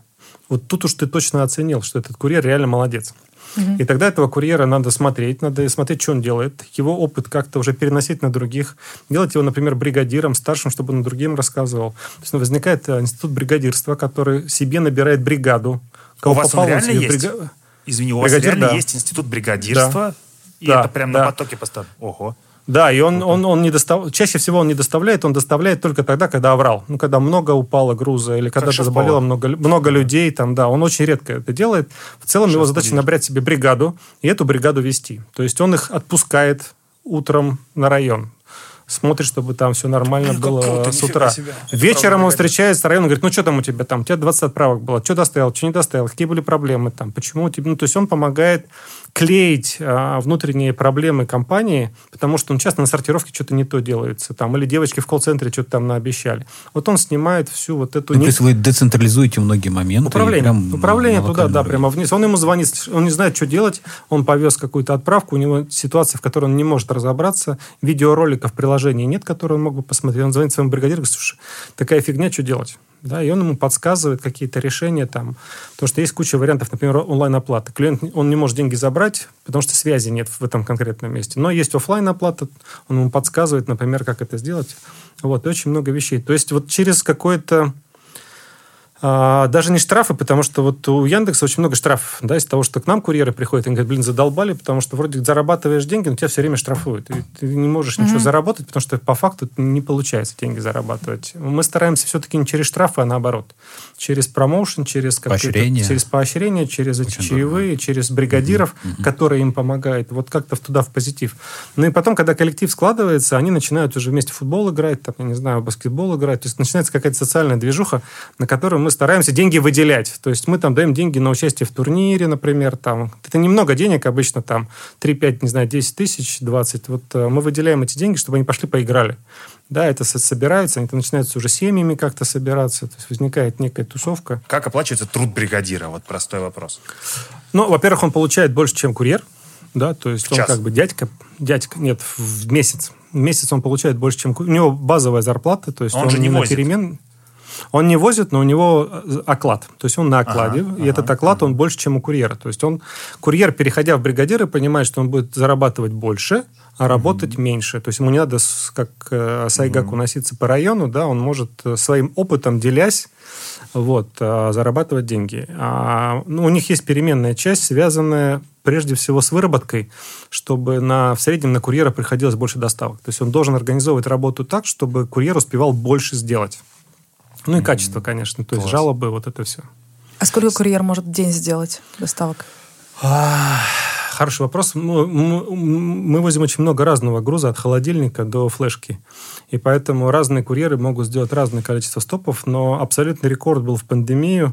Вот тут уж ты точно оценил, что этот курьер реально молодец. И тогда этого курьера надо смотреть, надо смотреть, что он делает, его опыт как-то уже переносить на других, делать его, например, бригадиром, старшим, чтобы он другим рассказывал. То есть возникает э, институт бригадирства, который себе набирает бригаду. Кого у вас он реально есть? Брига... Извини, у Бригадир, вас реально да. есть институт бригадирства? Да. И да, это прям да. на потоке поставлено? Ого. Да, и он, он, он не достав... чаще всего он не доставляет, он доставляет только тогда, когда оврал. Ну, когда много упало груза или когда заболело много, много людей, там, да, он очень редко это делает. В целом Сейчас его задача набрать себе бригаду и эту бригаду вести. То есть он их отпускает утром на район смотрит, чтобы там все нормально ну, было с утра. Вечером он встречается с районом, говорит, ну что там у тебя там, у тебя 20 отправок было, что доставил, что не доставил, какие были проблемы там, почему тебе... Ну, то есть он помогает клеить а, внутренние проблемы компании, потому что он часто на сортировке что-то не то делается, там, или девочки в колл-центре что-то там наобещали. Вот он снимает всю вот эту... Ну, то есть вы децентрализуете многие моменты? Управление. Прям Управление туда, да, прямо вниз. Он ему звонит, он не знает, что делать, он повез какую-то отправку, у него ситуация, в которой он не может разобраться, видеороликов, приложений нет, которые он мог бы посмотреть. Он звонит своему бригадиру, говорит, слушай, такая фигня, что делать? да, и он ему подсказывает какие-то решения там. Потому что есть куча вариантов, например, онлайн-оплаты. Клиент, он не может деньги забрать, потому что связи нет в этом конкретном месте. Но есть офлайн оплата он ему подсказывает, например, как это сделать. Вот, и очень много вещей. То есть вот через какое-то даже не штрафы, потому что вот у Яндекса очень много штрафов, да, из-за того, что к нам курьеры приходят, и говорят, блин, задолбали, потому что вроде зарабатываешь деньги, но тебя все время штрафуют. И ты не можешь mm-hmm. ничего заработать, потому что по факту не получается деньги зарабатывать. Мы стараемся все-таки не через штрафы, а наоборот. Через промоушен, через поощрение, через поощрение, через эти чаевые, через бригадиров, mm-hmm. которые им помогают. Вот как-то туда в позитив. Ну и потом, когда коллектив складывается, они начинают уже вместе в футбол играть, там, я не знаю, баскетбол играть. То есть начинается какая-то социальная движуха, на которую мы стараемся деньги выделять. То есть мы там даем деньги на участие в турнире, например. Там. Это немного денег, обычно там 3-5, не знаю, 10 тысяч, 20. Вот э, мы выделяем эти деньги, чтобы они пошли поиграли. Да, это собирается, они начинаются уже семьями как-то собираться, то есть возникает некая тусовка. Как оплачивается труд бригадира? Вот простой вопрос. Ну, во-первых, он получает больше, чем курьер, да, то есть в он час. как бы дядька, дядька, нет, в месяц. В месяц он получает больше, чем... У него базовая зарплата, то есть он, он же не возит. перемен... Он не возит, но у него э, оклад. То есть он на окладе. Ага, и ага, этот оклад, ага. он больше, чем у курьера. То есть он, курьер, переходя в бригадиры, понимает, что он будет зарабатывать больше, а работать mm-hmm. меньше. То есть ему не надо, как э, Сайгаку, mm-hmm. носиться по району, да, он может э, своим опытом, делясь, вот, зарабатывать деньги. А, ну, у них есть переменная часть, связанная прежде всего с выработкой, чтобы на, в среднем на курьера приходилось больше доставок. То есть он должен организовывать работу так, чтобы курьер успевал больше сделать. Ну и качество, конечно. То Класс. есть жалобы, вот это все. А сколько курьер может в день сделать доставок? Хороший вопрос. Мы, мы возим очень много разного груза, от холодильника до флешки. И поэтому разные курьеры могут сделать разное количество стопов, но абсолютный рекорд был в пандемию.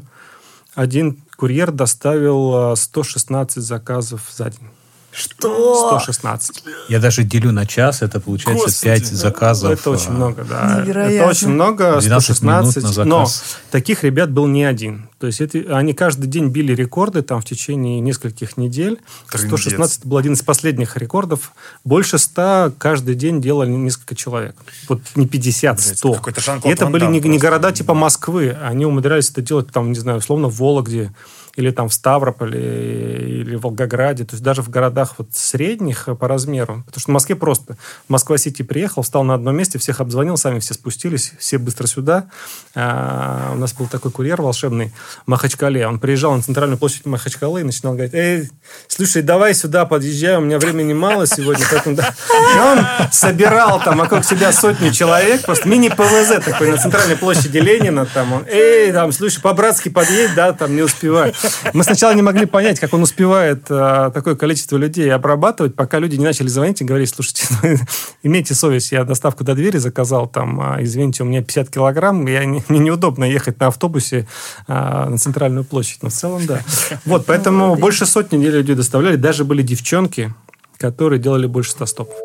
Один курьер доставил 116 заказов за день. Что? 116. Я даже делю на час, это получается Господи, 5 заказов. Это очень много, да. Невероятно. Это очень много, 116. Но таких ребят был не один. То есть это, они каждый день били рекорды там в течение нескольких недель. Трындец. 116 был один из последних рекордов. Больше 100 каждый день делали несколько человек. Вот не 50, 100. И это были не, не города типа Москвы. Они умудрялись это делать там, не знаю, условно в Вологде, или там в Ставрополе, или в Волгограде, то есть даже в городах вот средних по размеру. Потому что в Москве просто. Москва-Сити приехал, встал на одном месте, всех обзвонил, сами все спустились, все быстро сюда. А, у нас был такой курьер волшебный в Махачкале. Он приезжал на центральную площадь Махачкалы и начинал говорить, эй, слушай, давай сюда подъезжай, у меня времени мало сегодня, поэтому... Да. И он собирал там вокруг себя сотни человек, просто мини-ПВЗ такой на центральной площади Ленина, там он, эй, там, слушай, по-братски подъедь, да, там, не успеваю. Мы сначала не могли понять, как он успевает а, такое количество людей обрабатывать, пока люди не начали звонить и говорить, слушайте, ну, имейте совесть, я доставку до двери заказал, там, а, извините, у меня 50 килограмм, я, не, мне неудобно ехать на автобусе а, на центральную площадь. Но в целом, да. Вот, поэтому больше сотни людей доставляли, даже были девчонки, которые делали больше 100 стопов.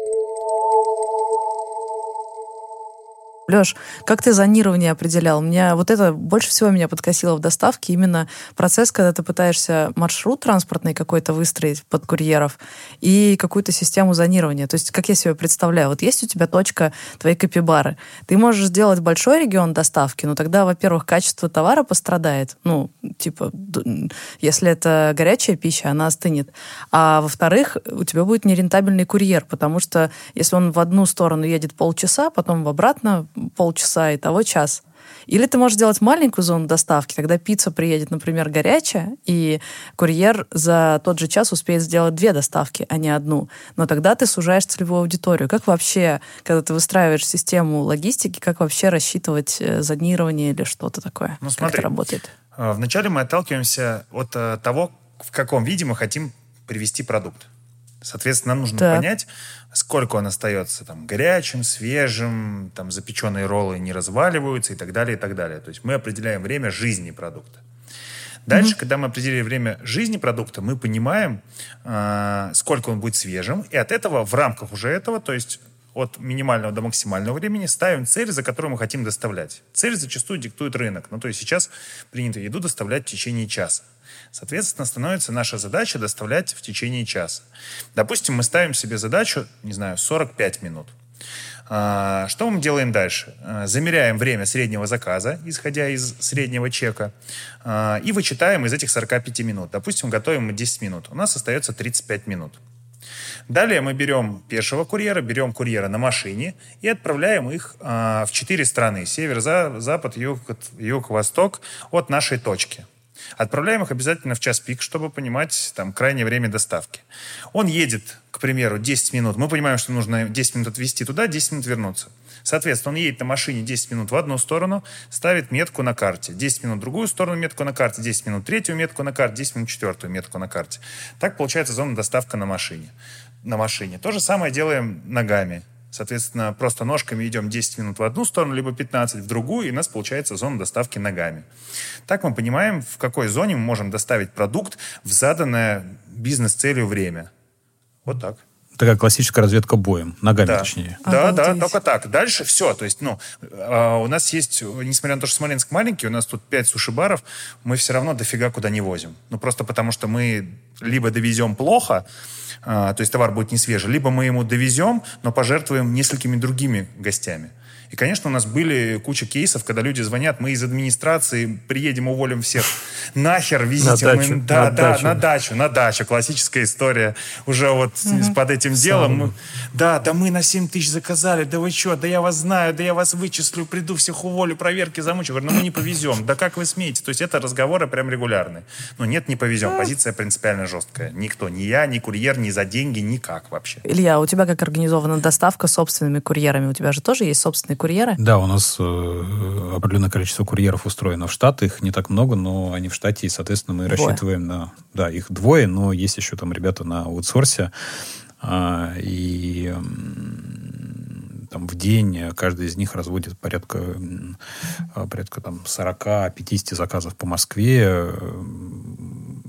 Леш, как ты зонирование определял? Меня вот это больше всего меня подкосило в доставке. Именно процесс, когда ты пытаешься маршрут транспортный какой-то выстроить под курьеров и какую-то систему зонирования. То есть, как я себе представляю, вот есть у тебя точка твоей капибары. Ты можешь сделать большой регион доставки, но тогда, во-первых, качество товара пострадает. Ну, типа, если это горячая пища, она остынет. А во-вторых, у тебя будет нерентабельный курьер, потому что если он в одну сторону едет полчаса, потом в обратно полчаса, и того час. Или ты можешь сделать маленькую зону доставки, тогда пицца приедет, например, горячая, и курьер за тот же час успеет сделать две доставки, а не одну. Но тогда ты сужаешь целевую аудиторию. Как вообще, когда ты выстраиваешь систему логистики, как вообще рассчитывать э, зонирование или что-то такое? Ну, смотри, как это работает? Э, вначале мы отталкиваемся от э, того, в каком виде мы хотим привести продукт. Соответственно, нам нужно так. понять, сколько он остается там горячим, свежим, там запеченные роллы не разваливаются и так далее, и так далее. То есть мы определяем время жизни продукта. Дальше, mm-hmm. когда мы определили время жизни продукта, мы понимаем, э, сколько он будет свежим, и от этого, в рамках уже этого, то есть от минимального до максимального времени, ставим цель, за которую мы хотим доставлять. Цель зачастую диктует рынок. Ну, то есть сейчас принято еду доставлять в течение часа. Соответственно, становится наша задача доставлять в течение часа. Допустим, мы ставим себе задачу, не знаю, 45 минут. А, что мы делаем дальше? А, замеряем время среднего заказа, исходя из среднего чека, а, и вычитаем из этих 45 минут. Допустим, готовим мы 10 минут. У нас остается 35 минут. Далее мы берем пешего курьера, берем курьера на машине и отправляем их а, в четыре страны. Север, за, запад, юг, юг, восток от нашей точки. Отправляем их обязательно в час пик, чтобы понимать там крайнее время доставки. Он едет, к примеру, 10 минут. Мы понимаем, что нужно 10 минут отвезти туда, 10 минут вернуться. Соответственно, он едет на машине 10 минут в одну сторону, ставит метку на карте. 10 минут в другую сторону метку на карте, 10 минут третью метку на карте, 10 минут четвертую метку на карте. Так получается зона доставка на машине. На машине. То же самое делаем ногами. Соответственно, просто ножками идем 10 минут в одну сторону, либо 15 в другую, и у нас получается зона доставки ногами. Так мы понимаем, в какой зоне мы можем доставить продукт в заданное бизнес-целью время. Вот так такая классическая разведка боем, ногами да. точнее. Да, Обалдеть. да, только так. Дальше все. То есть, ну, а, у нас есть, несмотря на то, что Смоленск маленький, у нас тут 5 суши-баров, мы все равно дофига куда не возим. Ну, просто потому что мы либо довезем плохо, а, то есть товар будет не свежий, либо мы ему довезем, но пожертвуем несколькими другими гостями. И, конечно, у нас были куча кейсов, когда люди звонят, мы из администрации приедем, уволим всех. Нахер везите. На дачу, мы, да, на да, дачу. на дачу, на дачу. Классическая история. Уже вот угу. под этим делом. Мы, да, да мы на 7 тысяч заказали, да вы что, да я вас знаю, да я вас вычислю, приду, всех уволю, проверки замучу. Говорю, ну мы не повезем. Да как вы смеете? То есть это разговоры прям регулярные. Ну нет, не повезем. Позиция принципиально жесткая. Никто, ни я, ни курьер, ни за деньги, никак вообще. Илья, у тебя как организована доставка собственными курьерами? У тебя же тоже есть собственные курьеры? Да, у нас э, определенное количество курьеров устроено в штат. Их не так много, но они в штате, и, соответственно, мы двое. рассчитываем на... Да, их двое, но есть еще там ребята на аутсорсе. Э, и там в день каждый из них разводит порядка, порядка там 40-50 заказов по Москве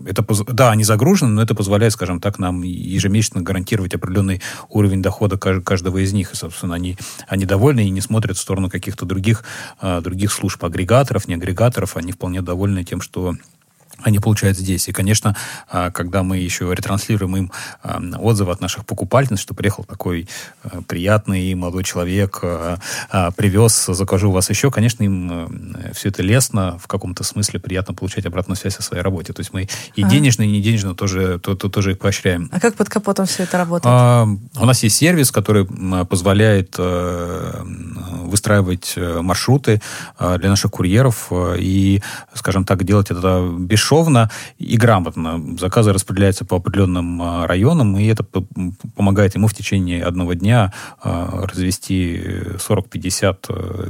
это, да, они загружены, но это позволяет, скажем так, нам ежемесячно гарантировать определенный уровень дохода каждого из них. И, собственно, они, они довольны и не смотрят в сторону каких-то других, а, других служб, агрегаторов, не агрегаторов. Они вполне довольны тем, что они получают здесь. И, конечно, а, когда мы еще ретранслируем им а, отзывы от наших покупательниц, что приехал такой а, приятный молодой человек, привез, закажу у вас еще, конечно, им все это лестно, в каком-то смысле приятно получать обратную связь о своей работе. То есть мы и денежно, и не денежно тоже, то, то, тоже их поощряем. А как под капотом все это работает? А, у нас есть сервис, который позволяет выстраивать э, маршруты для наших курьеров и, скажем так, делать это бесшумно бесшовно и грамотно. Заказы распределяются по определенным а, районам, и это помогает ему в течение одного дня а, развести 40, 50,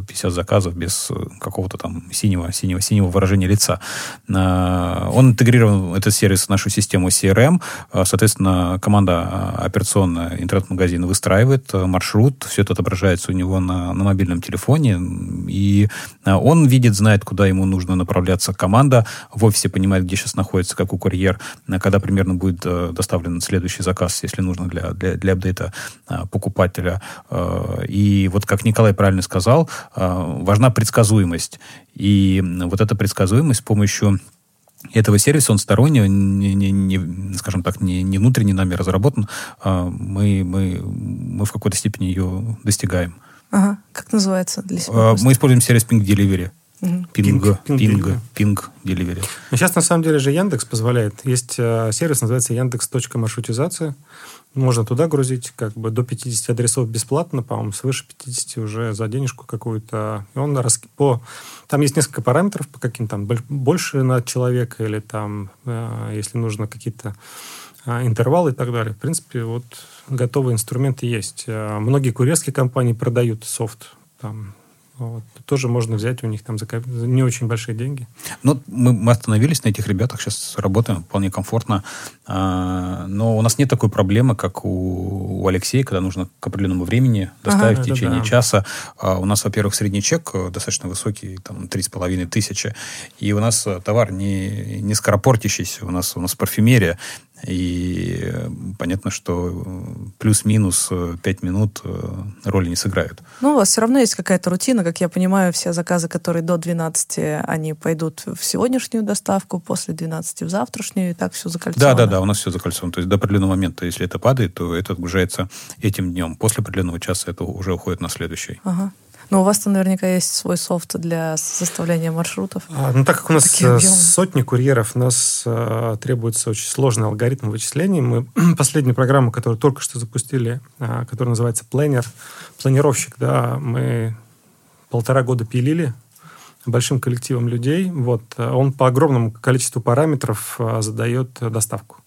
50 заказов без какого-то там синего, синего, синего выражения лица. А, он интегрирован, этот сервис, в нашу систему CRM. Соответственно, команда операционная интернет-магазина выстраивает маршрут, все это отображается у него на, на мобильном телефоне, и он видит, знает, куда ему нужно направляться. Команда в офисе понимает, понимает, где сейчас находится, как у курьер, когда примерно будет э, доставлен следующий заказ, если нужно для, для, для апдейта э, покупателя. Э, и вот, как Николай правильно сказал, важна предсказуемость. И вот эта предсказуемость с помощью этого сервиса, он сторонний, не, не, не, скажем так, не, не внутренне нами разработан, мы, мы, мы в какой-то степени ее достигаем. Ага. Как называется для себя? Мы используем сервис Ping Delivery. Пинг, пинг, пинг, деливери. Сейчас на самом деле же Яндекс позволяет. Есть э, сервис, называется Яндекс.маршрутизация. Можно туда грузить как бы до 50 адресов бесплатно, по-моему, свыше 50 уже за денежку какую-то. И он рас... по... Там есть несколько параметров, по каким там больше на человека или там, э, если нужно какие-то э, интервалы и так далее. В принципе, вот готовые инструменты есть. Многие курьерские компании продают софт там вот. Тоже можно взять у них там за не очень большие деньги. Ну, мы, мы остановились на этих ребятах, сейчас работаем вполне комфортно. А, но у нас нет такой проблемы, как у, у Алексея, когда нужно к определенному времени доставить ага, в течение да, да. часа. А у нас, во-первых, средний чек э, достаточно высокий, там, 3,5 тысячи. И у нас э, товар не, не скоропортящийся, у нас, у нас парфюмерия. И э, понятно, что плюс-минус 5 минут роли не сыграют. Ну, у вас все равно есть какая-то рутина, как я понимаю, все заказы, которые до 12, они пойдут в сегодняшнюю доставку, после 12 в завтрашнюю, и так все закольцовано. Да, да, да, у нас все закольцовано. То есть до определенного момента, если это падает, то это отгружается этим днем. После определенного часа это уже уходит на следующий. Ага. Но у вас-то наверняка есть свой софт для составления маршрутов. А, ну, так как у нас э, сотни курьеров, у нас э, требуется очень сложный алгоритм вычислений. Мы последнюю программу, которую только что запустили, а, которая называется Planner, планировщик, да, мы полтора года пилили большим коллективом людей. Вот, он по огромному количеству параметров задает доставку.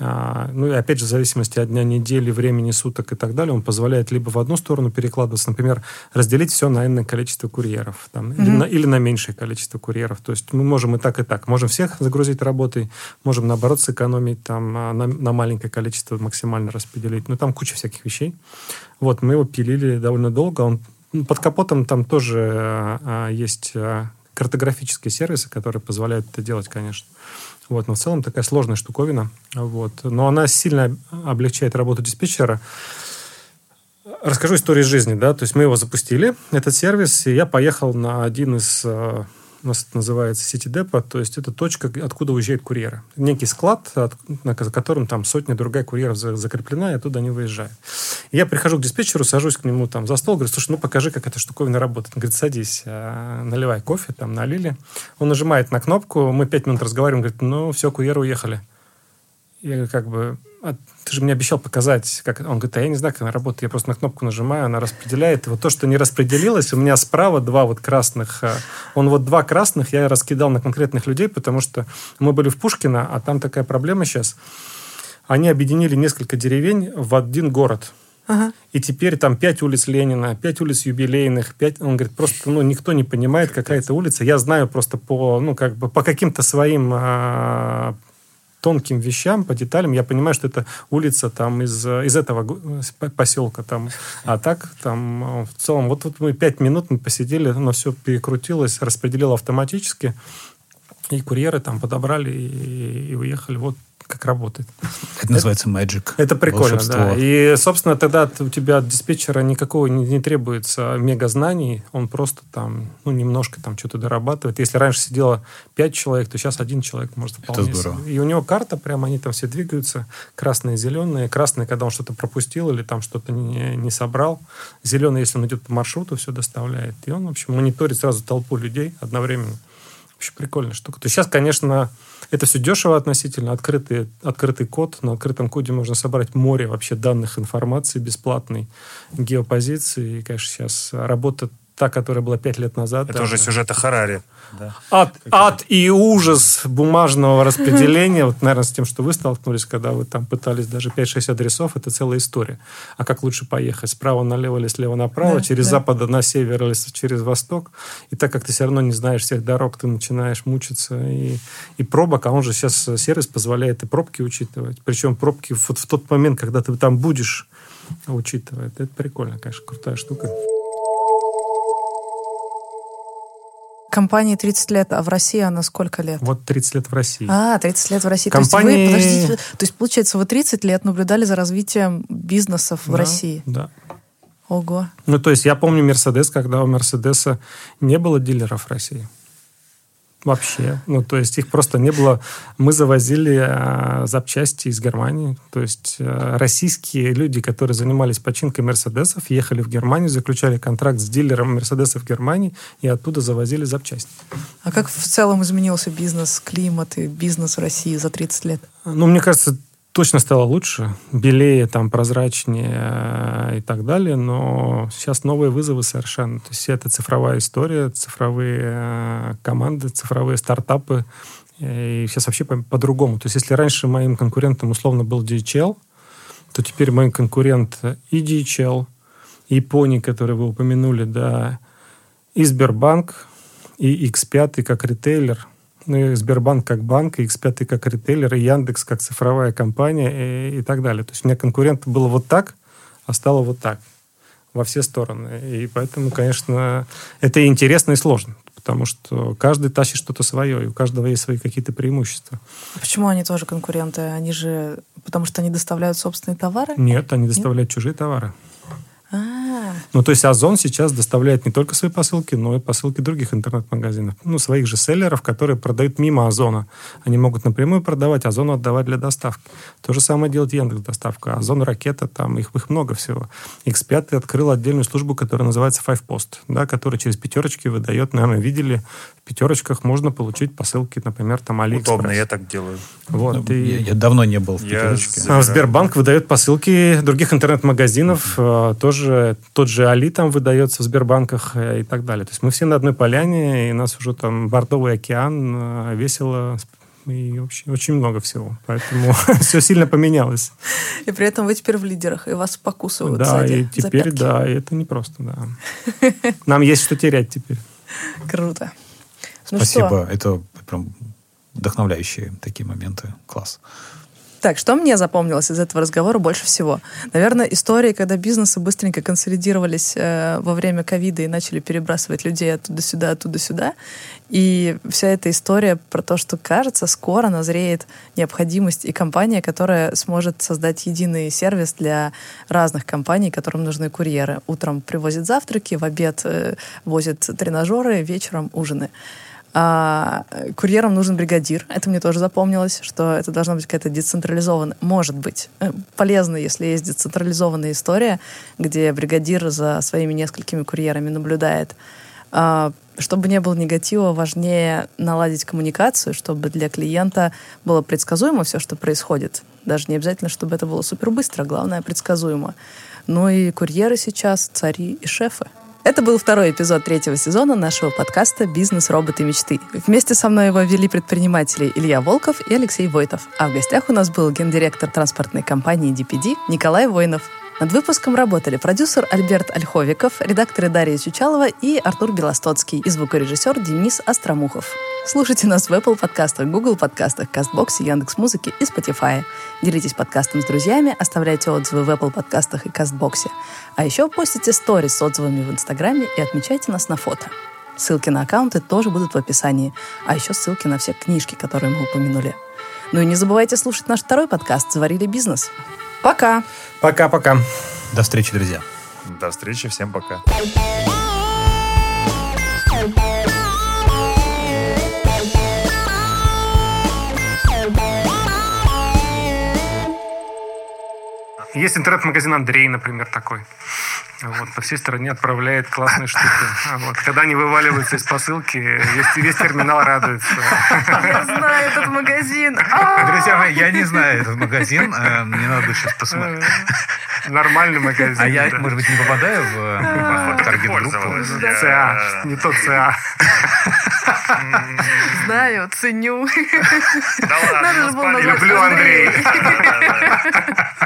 А, Ну и опять же, в зависимости от дня недели, времени суток и так далее, он позволяет либо в одну сторону перекладываться, например, разделить все на энное количество курьеров, там, или, на, или на меньшее количество курьеров. То есть мы можем и так, и так. Можем всех загрузить работой, можем, наоборот, сэкономить там, а, на, на маленькое количество максимально распределить. Ну, там куча всяких вещей. Вот, мы его пилили довольно долго. Он, ну, под капотом там тоже а, а, есть а, картографические сервисы, которые позволяют это делать, конечно. Вот, но в целом такая сложная штуковина. Вот. Но она сильно облегчает работу диспетчера. Расскажу историю из жизни, да, то есть мы его запустили, этот сервис, и я поехал на один из, э, у нас это называется City Depot, то есть это точка, откуда уезжают курьеры. Некий склад, от- на ко- котором там сотня другая курьеров за- закреплена, и оттуда они выезжают. И я прихожу к диспетчеру, сажусь к нему там за стол, говорю, слушай, ну покажи, как эта штуковина работает. Он говорит, садись, э, наливай кофе, там налили. Он нажимает на кнопку, мы пять минут разговариваем, говорит, ну все, курьеры уехали. Я говорю, как бы, «А ты же мне обещал показать, как... Он говорит, а я не знаю, как она работает. Я просто на кнопку нажимаю, она распределяет. И вот то, что не распределилось, у меня справа два вот красных. а, Он вот два красных я раскидал на конкретных людей, потому что мы были в Пушкино, а там такая проблема сейчас. Они объединили несколько деревень в один город. И теперь там пять улиц Ленина, пять улиц юбилейных, пять... Он говорит, просто ну, никто не понимает, какая это улица. Я знаю просто по, ну, как бы, по каким-то своим а, тонким вещам, по деталям, я понимаю, что это улица там из, из этого поселка. Там. А так, там, в целом, вот, вот мы пять минут мы посидели, но все перекрутилось, распределило автоматически, и курьеры там подобрали и, и уехали. Вот как работает. Это называется Magic. Это прикольно, волшебство. да. И, собственно, тогда у тебя от диспетчера никакого не, не требуется мега знаний, он просто там, ну, немножко там что-то дорабатывает. Если раньше сидело пять человек, то сейчас один человек может вполне здорово. себе. И у него карта, прям они там все двигаются, красные, зеленые. Красные, когда он что-то пропустил или там что-то не, не собрал. Зеленый, если он идет по маршруту, все доставляет. И он, в общем, мониторит сразу толпу людей одновременно. Вообще прикольная штука. То есть сейчас, конечно, это все дешево относительно. Открытый, открытый код. На открытом коде можно собрать море вообще данных информации бесплатной, геопозиции. И, конечно, сейчас работа та, которая была пять лет назад. Это да, уже да. сюжет о Харари. Да. Ад, ад и ужас бумажного распределения, вот, наверное, с тем, что вы столкнулись, когда вы там пытались даже 5-6 адресов, это целая история. А как лучше поехать? Справа налево или слева направо, Да, через да. запада на север или через восток? И так как ты все равно не знаешь всех дорог, ты начинаешь мучиться. И, и пробок, а он же сейчас э, сервис позволяет и пробки учитывать. Причем пробки вот в тот момент, когда ты там будешь, учитывает. Это прикольно, конечно, крутая штука. Компании 30 лет, а в России она сколько лет? Вот 30 лет в России. А, 30 лет в России. Компании- То есть вы, подождите, то есть, получается, вы 30 лет наблюдали за развитием бизнесов в Да, России. Да. Ого. Ну, то есть я помню Мерседес, когда у Мерседеса не было дилеров в России. Вообще. Ну, то есть их просто не было. Мы завозили а, запчасти из Германии. То есть а, российские люди, которые занимались починкой Мерседесов, ехали в Германию, заключали контракт с дилером Мерседесов в Германии и оттуда завозили запчасти. А как в целом изменился бизнес, климат и бизнес в России за 30 лет? Ну, мне кажется, точно стало лучше, белее, там, прозрачнее э, и так далее, но сейчас новые вызовы совершенно. То есть эта цифровая история, цифровые э, команды, цифровые стартапы, э, и сейчас вообще по- по-другому. То есть если раньше моим конкурентом условно был DHL, то теперь мой конкурент и DHL, и Pony, который вы упомянули, да, и Сбербанк, и X5 как ритейлер, ну и Сбербанк как банк, и X5 как ритейлер, и Яндекс как цифровая компания и, и так далее. То есть у меня конкурент было вот так, а стало вот так во все стороны. И поэтому, конечно, это и интересно, и сложно. Потому что каждый тащит что-то свое, и у каждого есть свои какие-то преимущества. А Почему они тоже конкуренты? Они же... Потому что они доставляют собственные товары? Нет, они доставляют чужие товары. А, Ну, то есть Озон сейчас доставляет не только свои посылки, но и посылки других интернет-магазинов. Ну, своих же селлеров, которые продают мимо Озона. Они могут напрямую продавать, Озону отдавать для доставки. То же самое делает Яндекс доставка. Озон, Ракета, там их, их много всего. X5 открыл отдельную службу, которая называется Five Post, да, которая через пятерочки выдает, наверное, видели, в пятерочках можно получить посылки, например, там Алиэкспресс. Удобно, я так делаю. Вот, Я, и... я давно не был в Я пятерочке. с- А Сбербанк выдает посылки других интернет-магазинов. э, Тоже тот же Али там выдается в Сбербанках э, и так далее. То есть мы все на одной поляне, и у нас уже там бордовый океан, э, весело и очень, очень много всего. Поэтому все сильно поменялось. И при этом вы теперь в лидерах, и вас покусывают да, сзади и теперь, да, и это непросто, да. Нам есть что терять теперь. Круто. Ну Спасибо. что, Это прям вдохновляющие такие моменты. Класс. Так, что мне запомнилось из этого разговора больше всего? Наверное, истории, когда бизнесы быстренько консолидировались э, во время ковида и начали перебрасывать людей оттуда сюда, оттуда сюда. И вся эта история про то, что, кажется, скоро назреет необходимость и компания, которая сможет создать единый сервис для разных компаний, которым нужны курьеры. Утром привозят завтраки, в обед э, возят тренажеры, вечером ужины. А, курьерам нужен бригадир. Это мне тоже запомнилось, что это должна быть какая-то децентрализованная... Может быть. э, Полезно, если есть децентрализованная история, где бригадир за своими несколькими курьерами наблюдает. А, Чтобы не было негатива, важнее наладить коммуникацию, чтобы для клиента было предсказуемо все, что происходит. Даже не обязательно, чтобы это было супер быстро, главное предсказуемо. Ну и курьеры сейчас цари и шефы. Это был второй эпизод третьего сезона нашего подкаста «Бизнес, роботы, мечты». Вместе со мной его вели предприниматели Илья Волков и Алексей Войтов. А в гостях у нас был гендиректор транспортной компании DPD Николай Воинов. Над выпуском работали продюсер Альберт Ольховиков, редакторы Дарья Чучалова и Артур Белостоцкий и звукорежиссер Денис Остромухов. Слушайте нас в Apple подкастах, Google подкастах, Кастбоксе, Яндекс.Музыке и Spotify. Делитесь подкастом с друзьями, оставляйте отзывы в Apple подкастах и Кастбоксе. А еще постите сторис с отзывами в Инстаграме и отмечайте нас на фото. Ссылки на аккаунты тоже будут в описании. А еще ссылки на все книжки, которые мы упомянули. Ну и не забывайте слушать наш второй подкаст «Заварили бизнес». Пока! Пока-пока. До встречи, друзья. До встречи, всем пока. Есть интернет-магазин Андрей, например, такой. Вот, по всей стране отправляет классные штуки. А Вот. Когда они вываливаются из посылки, весь, весь терминал радуется. Я знаю этот магазин! Друзья мои, я не знаю этот магазин. э, Мне надо сейчас посмотреть. Нормальный магазин. А я, может быть, не попадаю в э, таргет-группу? Пользовалась. ЦА, не тот ЦА. Знаю, ценю. Да ладно, Люблю да.